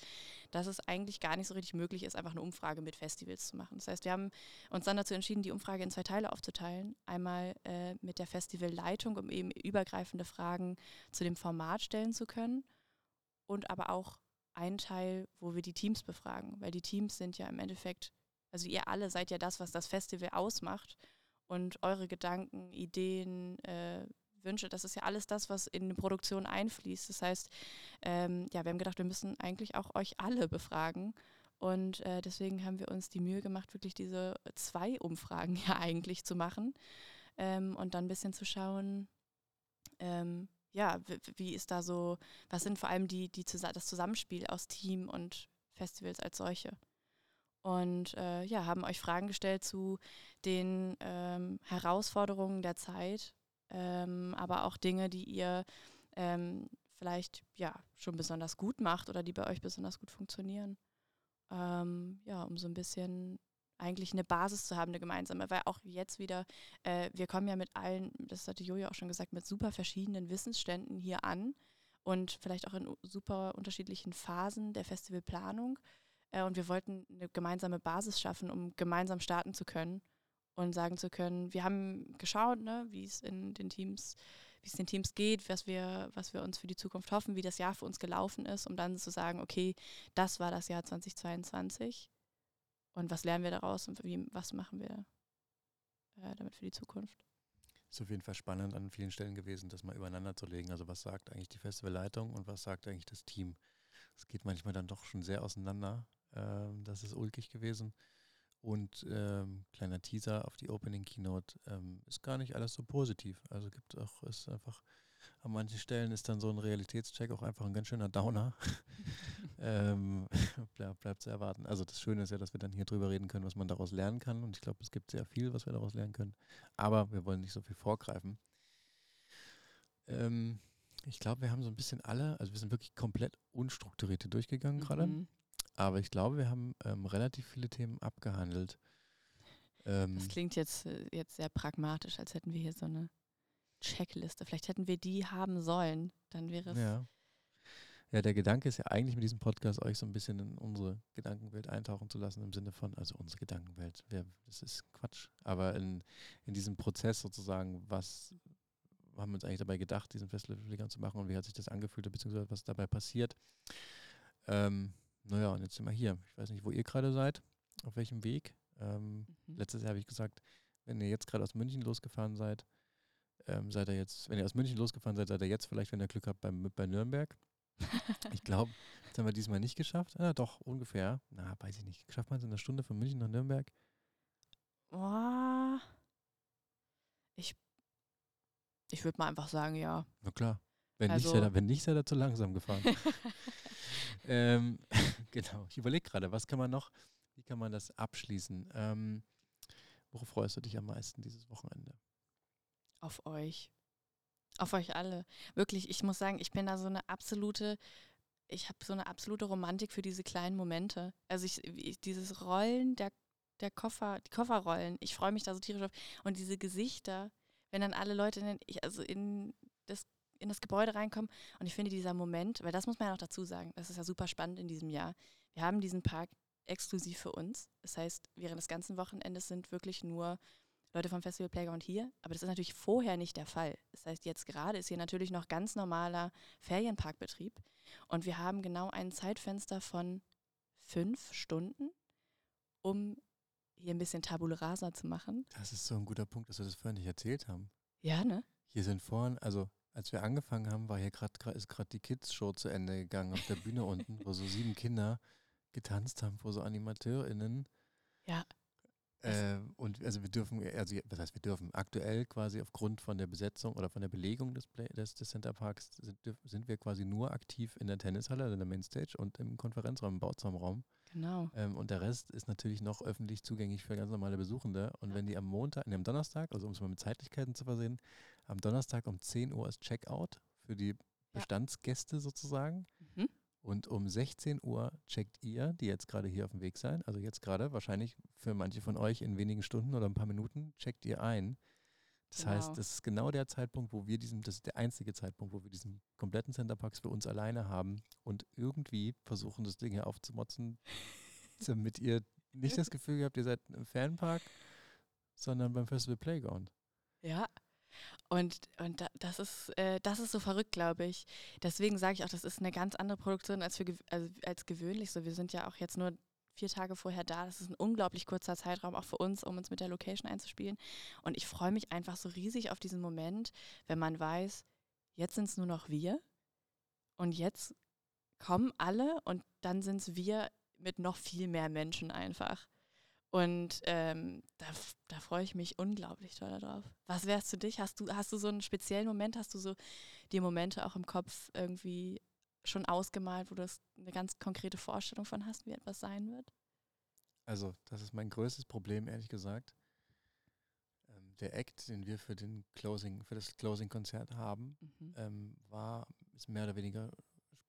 dass es eigentlich gar nicht so richtig möglich ist, einfach eine Umfrage mit Festivals zu machen. Das heißt, wir haben uns dann dazu entschieden, die Umfrage in zwei Teile aufzuteilen. Einmal äh, mit der Festivalleitung, um eben übergreifende Fragen zu dem Format stellen zu können und aber auch ein Teil, wo wir die Teams befragen, weil die Teams sind ja im Endeffekt, also ihr alle seid ja das, was das Festival ausmacht. Und eure Gedanken, Ideen, äh, Wünsche, das ist ja alles das, was in die Produktion einfließt. Das heißt, ähm, ja, wir haben gedacht, wir müssen eigentlich auch euch alle befragen. Und äh, deswegen haben wir uns die Mühe gemacht, wirklich diese zwei Umfragen ja eigentlich zu machen. Ähm, und dann ein bisschen zu schauen, ähm, ja, wie ist da so, was sind vor allem die, die das Zusammenspiel aus Team und Festivals als solche? Und äh, ja, haben euch Fragen gestellt zu den ähm, Herausforderungen der Zeit, ähm, aber auch Dinge, die ihr ähm, vielleicht ja schon besonders gut macht oder die bei euch besonders gut funktionieren. Ähm, ja, um so ein bisschen eigentlich eine Basis zu haben, eine gemeinsame, weil auch jetzt wieder, äh, wir kommen ja mit allen, das hatte Jojo auch schon gesagt, mit super verschiedenen Wissensständen hier an und vielleicht auch in super unterschiedlichen Phasen der Festivalplanung. Äh, und wir wollten eine gemeinsame Basis schaffen, um gemeinsam starten zu können und sagen zu können, wir haben geschaut, ne, wie es in den Teams, wie es den Teams geht, was wir, was wir uns für die Zukunft hoffen, wie das Jahr für uns gelaufen ist, um dann zu sagen, okay, das war das Jahr 2022 und was lernen wir daraus und wie, was machen wir äh, damit für die Zukunft? Ist auf jeden Fall spannend an vielen Stellen gewesen, das mal übereinander zu legen. Also was sagt eigentlich die Festivalleitung und was sagt eigentlich das Team? Es geht manchmal dann doch schon sehr auseinander. Ähm, das ist ulkig gewesen. Und ähm, kleiner Teaser auf die Opening Keynote ähm, ist gar nicht alles so positiv. Also gibt auch, ist einfach an manchen Stellen ist dann so ein Realitätscheck auch einfach ein ganz schöner Downer. ähm, bleib, bleibt zu erwarten. Also das Schöne ist ja, dass wir dann hier drüber reden können, was man daraus lernen kann. Und ich glaube, es gibt sehr viel, was wir daraus lernen können. Aber wir wollen nicht so viel vorgreifen. Ähm, ich glaube, wir haben so ein bisschen alle, also wir sind wirklich komplett unstrukturiert durchgegangen mhm. gerade. Aber ich glaube, wir haben ähm, relativ viele Themen abgehandelt. Ähm, das klingt jetzt, äh, jetzt sehr pragmatisch, als hätten wir hier so eine Checkliste. Vielleicht hätten wir die haben sollen. Dann wäre es. Ja. ja, der Gedanke ist ja eigentlich mit diesem Podcast euch so ein bisschen in unsere Gedankenwelt eintauchen zu lassen, im Sinne von, also unsere Gedankenwelt, das ist Quatsch. Aber in, in diesem Prozess sozusagen, was haben wir uns eigentlich dabei gedacht, diesen Festival zu machen und wie hat sich das angefühlt, beziehungsweise was dabei passiert. Ähm, naja, und jetzt sind wir hier. Ich weiß nicht, wo ihr gerade seid, auf welchem Weg. Ähm, mhm. Letztes Jahr habe ich gesagt, wenn ihr jetzt gerade aus München losgefahren seid, ähm, seid ihr jetzt, wenn ihr aus München losgefahren seid, seid ihr jetzt vielleicht, wenn ihr Glück habt, bei, bei Nürnberg. ich glaube, das haben wir diesmal nicht geschafft. Ja, doch, ungefähr. Na, weiß ich nicht. Schafft man es in einer Stunde von München nach Nürnberg? Oh, ich ich würde mal einfach sagen, ja. Na klar. Wenn Also- nicht, sei er, wenn nicht, sei er zu langsam gefahren. ähm, genau. Ich überlege gerade, was kann man noch, wie kann man das abschließen? Ähm, worauf freust du dich am meisten dieses Wochenende? Auf euch. Auf euch alle. Wirklich, ich muss sagen, ich bin da so eine absolute, ich habe so eine absolute Romantik für diese kleinen Momente. Also ich, ich dieses Rollen der, der Koffer, die Kofferrollen, ich freue mich da so tierisch auf. Und diese Gesichter, wenn dann alle Leute in, den, also in, das, in das Gebäude reinkommen. Und ich finde dieser Moment, weil das muss man ja noch dazu sagen, das ist ja super spannend in diesem Jahr. Wir haben diesen Park exklusiv für uns. Das heißt, während des ganzen Wochenendes sind wirklich nur Leute vom Festival Playground hier, aber das ist natürlich vorher nicht der Fall. Das heißt, jetzt gerade ist hier natürlich noch ganz normaler Ferienparkbetrieb und wir haben genau ein Zeitfenster von fünf Stunden, um hier ein bisschen Tabula Rasa zu machen. Das ist so ein guter Punkt, dass wir das vorhin nicht erzählt haben. Ja, ne? Hier sind vorhin, also als wir angefangen haben, war hier gerade ist gerade die Kids-Show zu Ende gegangen auf der Bühne unten, wo so sieben Kinder getanzt haben vor so AnimateurInnen. Ja. Äh, und also wir dürfen, also was heißt wir dürfen, aktuell quasi aufgrund von der Besetzung oder von der Belegung des, Play, des, des Center Parks sind, sind wir quasi nur aktiv in der Tennishalle, also in der Mainstage und im Konferenzraum, im Bauzaumraum. Genau. Ähm, und der Rest ist natürlich noch öffentlich zugänglich für ganz normale Besuchende. Und wenn die am Montag, nee, am Donnerstag, also um es mal mit Zeitlichkeiten zu versehen, am Donnerstag um 10 Uhr ist Checkout für die Bestandsgäste sozusagen. Und um 16 Uhr checkt ihr, die jetzt gerade hier auf dem Weg seid, also jetzt gerade, wahrscheinlich für manche von euch in wenigen Stunden oder ein paar Minuten, checkt ihr ein. Das Genau. heißt, das ist genau der Zeitpunkt, wo wir diesen, das ist der einzige Zeitpunkt, wo wir diesen kompletten Centerparks für uns alleine haben und irgendwie versuchen, das Ding hier aufzumotzen, damit ihr nicht das Gefühl habt, ihr seid im Fanpark, sondern beim Festival Playground. Ja. Und, und da, das, ist, äh, das ist so verrückt, glaube ich. Deswegen sage ich auch, das ist eine ganz andere Produktion als, für, also als gewöhnlich. So, wir sind ja auch jetzt nur vier Tage vorher da. Das ist ein unglaublich kurzer Zeitraum, auch für uns, um uns mit der Location einzuspielen. Und ich freue mich einfach so riesig auf diesen Moment, wenn man weiß, jetzt sind es nur noch wir. Und jetzt kommen alle und dann sind es wir mit noch viel mehr Menschen einfach. Und ähm, da, da freue ich mich unglaublich toll darauf. Was wär's für dich? Hast du, hast du so einen speziellen Moment? Hast du so die Momente auch im Kopf irgendwie schon ausgemalt, wo du eine ganz konkrete Vorstellung von hast, wie etwas sein wird? Also, das ist mein größtes Problem, ehrlich gesagt. Ähm, der Act, den wir für den Closing, für das Closing-Konzert haben, Mhm. ähm, war, ist mehr oder weniger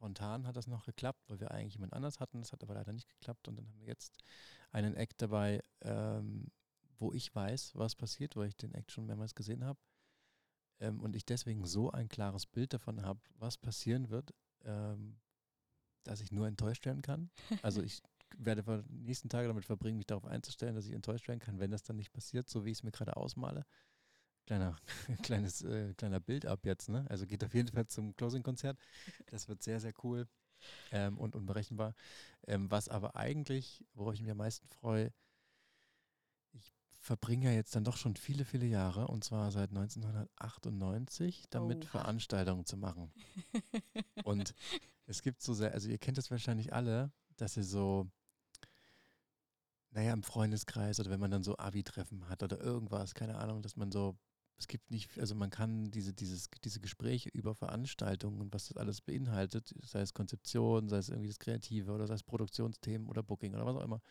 spontan hat das noch geklappt, weil wir eigentlich jemand anders hatten. Das hat aber leider nicht geklappt. Und dann haben wir jetzt einen Act dabei, ähm, wo ich weiß, was passiert, weil ich den Act schon mehrmals gesehen habe. Ähm, und ich deswegen so ein klares Bild davon habe, was passieren wird, ähm, dass ich nur enttäuscht werden kann. Also ich werde die nächsten Tage damit verbringen, mich darauf einzustellen, dass ich enttäuscht werden kann, wenn das dann nicht passiert, so wie ich es mir gerade ausmale. Kleiner, kleines, äh, kleiner Bild ab jetzt, ne? Also geht auf jeden Fall zum Closing-Konzert. Das wird sehr, sehr cool ähm, und unberechenbar. Ähm, was aber eigentlich, worauf ich mich am meisten freue, ich verbringe ja jetzt dann doch schon viele, viele Jahre, und zwar seit 1998, damit Oha. Veranstaltungen zu machen. Und es gibt so sehr, also ihr kennt das wahrscheinlich alle, dass ihr so, naja, im Freundeskreis oder wenn man dann so Abi-Treffen hat oder irgendwas, keine Ahnung, dass man so, es gibt nicht, also man kann diese, dieses, diese Gespräche über Veranstaltungen und was das alles beinhaltet, sei es Konzeption, sei es irgendwie das Kreative oder sei es Produktionsthemen oder Booking oder was auch immer,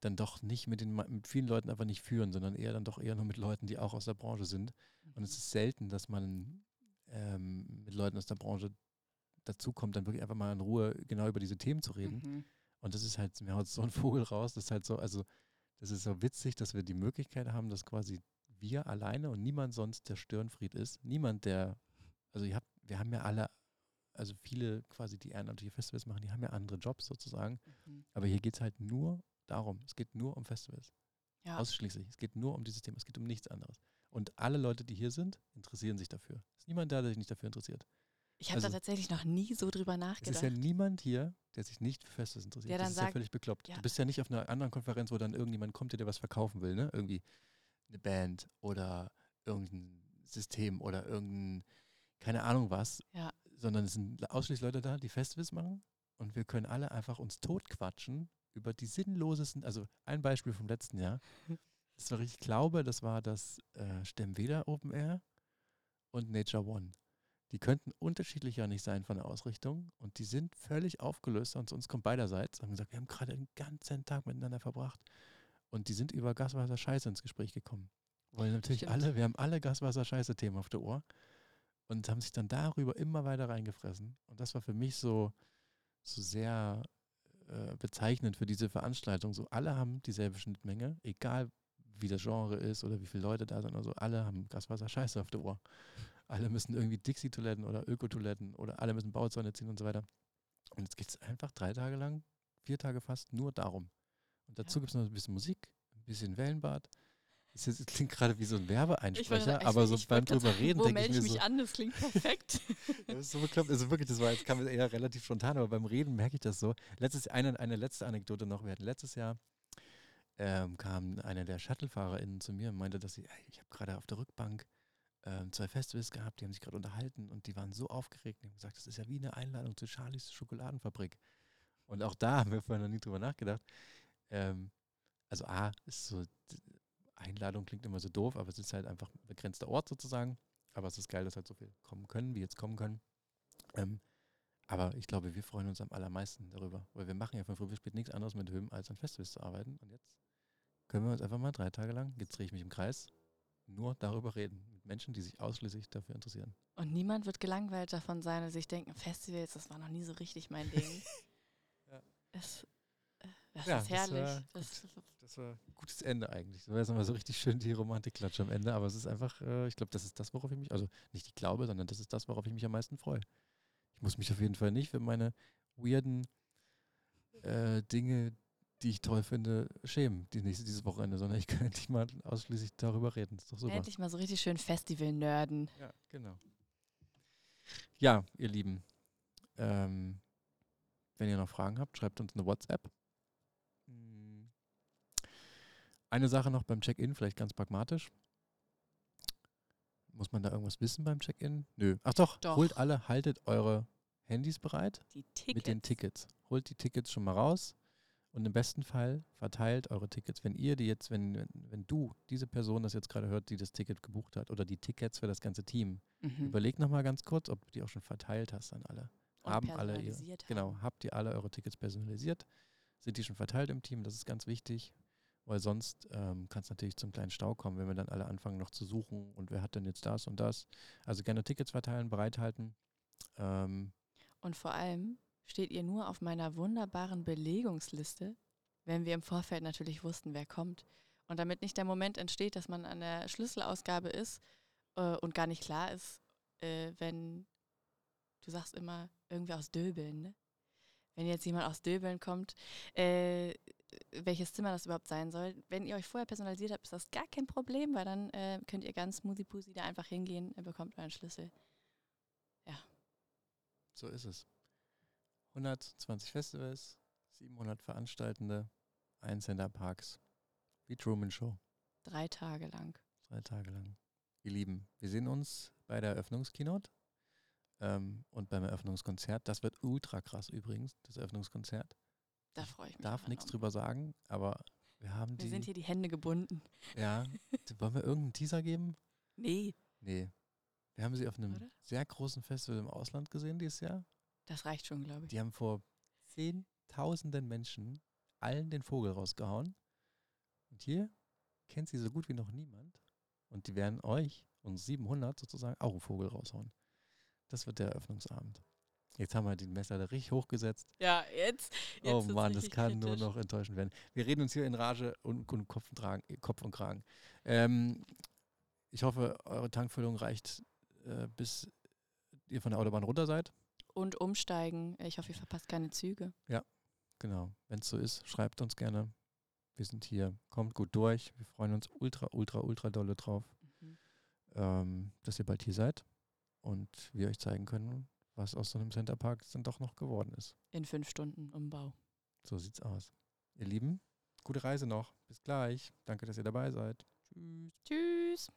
dann doch nicht mit den mit vielen Leuten einfach nicht führen, sondern eher dann doch eher nur mit Leuten, die auch aus der Branche sind. Und es ist selten, dass man ähm, mit Leuten aus der Branche dazu kommt, dann wirklich einfach mal in Ruhe genau über diese Themen zu reden. Mhm. Und das ist halt, mir haut so ein Vogel raus, das ist halt so, also das ist so witzig, dass wir die Möglichkeit haben, dass quasi wir alleine und niemand sonst der Störenfried ist. Niemand, der, also ihr habt, wir haben ja alle, also viele quasi, die ehrenamtliche Festivals machen, die haben ja andere Jobs sozusagen. Mhm. Aber hier geht es halt nur darum, es geht nur um Festivals. Ja. Ausschließlich. Es geht nur um dieses Thema, es geht um nichts anderes. Und alle Leute, die hier sind, interessieren sich dafür. Es ist niemand da, der sich nicht dafür interessiert. Ich habe also- da tatsächlich noch nie so drüber Es nachgedacht. ist ja niemand hier, der sich nicht für Festivals interessiert. Der das dann ist ja sagt, völlig bekloppt. ja. Du bist ja nicht auf einer anderen Konferenz, wo dann irgendjemand kommt, der dir was verkaufen will, ne? Irgendwie eine Band oder irgendein System oder irgendein, keine Ahnung was. Ja. sondern es sind ausschließlich Leute da, die Festivals machen und wir können alle einfach uns totquatschen über die sinnlosesten, also ein Beispiel vom letzten Jahr. Das war richtig glaube, das war das äh, Stemveda Open Air und Nature One. Die könnten unterschiedlicher nicht sein von der Ausrichtung und die sind völlig aufgelöst und uns kommt beiderseits. Haben gesagt, wir haben gerade den ganzen Tag miteinander verbracht und die sind über Gaswasser Scheiße ins Gespräch gekommen. Weil natürlich Stimmt. alle, wir haben alle Gaswasser Scheiße Themen auf der Ohr und haben sich dann darüber immer weiter reingefressen. Und das war für mich so, so sehr äh, bezeichnend für diese Veranstaltung. So alle haben dieselbe Schnittmenge, egal wie das Genre ist oder wie viele Leute da sind. Also alle haben Gaswasser Scheiße auf der Ohr. Alle müssen irgendwie Dixie-Toiletten oder Ökotoiletten oder alle müssen Bauzäune ziehen und so weiter. Und jetzt geht es einfach drei Tage lang, vier Tage fast nur darum. Und dazu Ja. gibt es noch ein bisschen Musik, bisschen Wellenbad. Es klingt gerade wie so ein Werbeeinsprecher, wollte- aber so beim drüber reden denke ich melde mir ich so, mich an? Das klingt perfekt. das ist so bekloppt. Also wirklich, das war jetzt kam eher relativ spontan, aber beim Reden merke ich das so. Letztes eine, eine letzte Anekdote noch. Wir hatten letztes Jahr ähm, kam einer der ShuttlefahrerInnen zu mir und meinte, dass sie, "Ey, ich habe gerade auf der Rückbank ähm, zwei Festivals gehabt, die haben sich gerade unterhalten und die waren so aufgeregt und haben gesagt, das ist ja wie eine Einladung zu Charlies Schokoladenfabrik. Und auch da haben wir vorher noch nie drüber nachgedacht. Ähm, also A, ist so, Einladung klingt immer so doof, aber es ist halt einfach ein begrenzter Ort sozusagen. Aber es ist geil, dass halt so viel kommen können, wie jetzt kommen können. Ähm, aber ich glaube, wir freuen uns am allermeisten darüber, weil wir machen ja von früh bis spät nichts anderes mit Höhen, als an Festivals zu arbeiten. Und jetzt können wir uns einfach mal drei Tage lang, jetzt drehe ich mich im Kreis, nur darüber reden. Mit Menschen, die sich ausschließlich dafür interessieren. Und niemand wird gelangweilt davon sein und sich denken, Festivals, das war noch nie so richtig mein Ding. Ja. Es, das Ja, ist das herrlich. war Das, Das war ein gutes Ende eigentlich. Das war jetzt nochmal so richtig schön die Romantikklatsche am Ende, aber es ist einfach, äh, ich glaube, das ist das, worauf ich mich, also nicht ich glaube, sondern das ist das, worauf ich mich am meisten freue. Ich muss mich auf jeden Fall nicht für meine weirden äh, Dinge, die ich toll finde, schämen, die nächste, dieses Wochenende, sondern ich kann endlich mal ausschließlich darüber reden. Das ist doch super. endlich mal so richtig schön Festival-Nerden. Ja, genau. Ja, ihr Lieben, ähm, wenn ihr noch Fragen habt, schreibt uns eine WhatsApp. Eine Sache noch beim Check-in, vielleicht ganz pragmatisch. Muss man da irgendwas wissen beim Check-in? Nö. Ach doch, Doch. holt alle, haltet eure Handys bereit Die Tickets. mit den Tickets. Holt die Tickets schon mal raus und im besten Fall verteilt eure Tickets. Wenn ihr die jetzt, wenn, wenn, wenn du, diese Person das jetzt gerade hört, die das Ticket gebucht hat oder die Tickets für das ganze Team, Mhm. überleg nochmal ganz kurz, ob du die auch schon verteilt hast an alle. Und haben alle ihre, personalisiert genau, haben. habt ihr alle eure Tickets personalisiert? Sind die schon verteilt im Team? Das ist ganz wichtig, weil sonst ähm, kann es natürlich zum kleinen Stau kommen, wenn wir dann alle anfangen noch zu suchen und wer hat denn jetzt das und das. Also gerne Tickets verteilen, bereithalten. Ähm, Und vor allem steht ihr nur auf meiner wunderbaren Belegungsliste, wenn wir im Vorfeld natürlich wussten, wer kommt. Und damit nicht der Moment entsteht, dass man an der Schlüsselausgabe ist äh, und gar nicht klar ist, äh, wenn du sagst immer irgendwie aus Döbeln, ne? Wenn jetzt jemand aus Döbeln kommt, äh, welches Zimmer das überhaupt sein soll. Wenn ihr euch vorher personalisiert habt, ist das gar kein Problem, weil dann äh, könnt ihr ganz smoothy-pussy da einfach hingehen, ihr bekommt euren Schlüssel. so ist es. 120 Festivals, 700 Veranstaltende, ein Center Parks, wie Truman Show. Drei Tage lang. Drei Tage lang. Ihr Lieben, wir sehen uns bei der Eröffnungskeynote ähm, und beim Eröffnungskonzert. Das wird ultra krass übrigens, das Eröffnungskonzert. Da freue ich mich. Darf nichts drüber sagen, aber wir haben Wir die. sind hier die Hände gebunden. ja, wollen wir irgendeinen Teaser geben? Nee, Nee. Wir haben sie auf einem Oder? sehr großen Festival im Ausland gesehen dieses Jahr. das reicht schon, glaube ich. Die haben vor zehntausenden Menschen allen den Vogel rausgehauen. Und hier kennt sie so gut wie noch niemand. Und die werden euch, uns 700 sozusagen, auch einen Vogel raushauen. Das wird der Eröffnungsabend. Jetzt haben wir die Messer da richtig hochgesetzt. Ja, jetzt. jetzt oh Mann, das kann nur kritisch. noch enttäuschend werden. Wir reden uns hier in Rage und, und Kopf, und Tragen, Kopf und Kragen. Ähm, ich hoffe, eure Tankfüllung reicht, äh, bis ihr von der Autobahn runter seid. Und umsteigen. Ich hoffe, ihr verpasst keine Züge. Genau. Wenn es so ist, schreibt uns gerne. Wir sind hier. Kommt gut durch. Wir freuen uns ultra, ultra, ultra dolle drauf, Mhm. ähm, dass ihr bald hier seid und wir euch zeigen können, was aus so einem Centerpark dann doch noch geworden ist. In fünf Stunden Umbau. So sieht's aus. Ihr Lieben, gute Reise noch. Bis gleich. Danke, dass ihr dabei seid. Tschüss. Tschüss.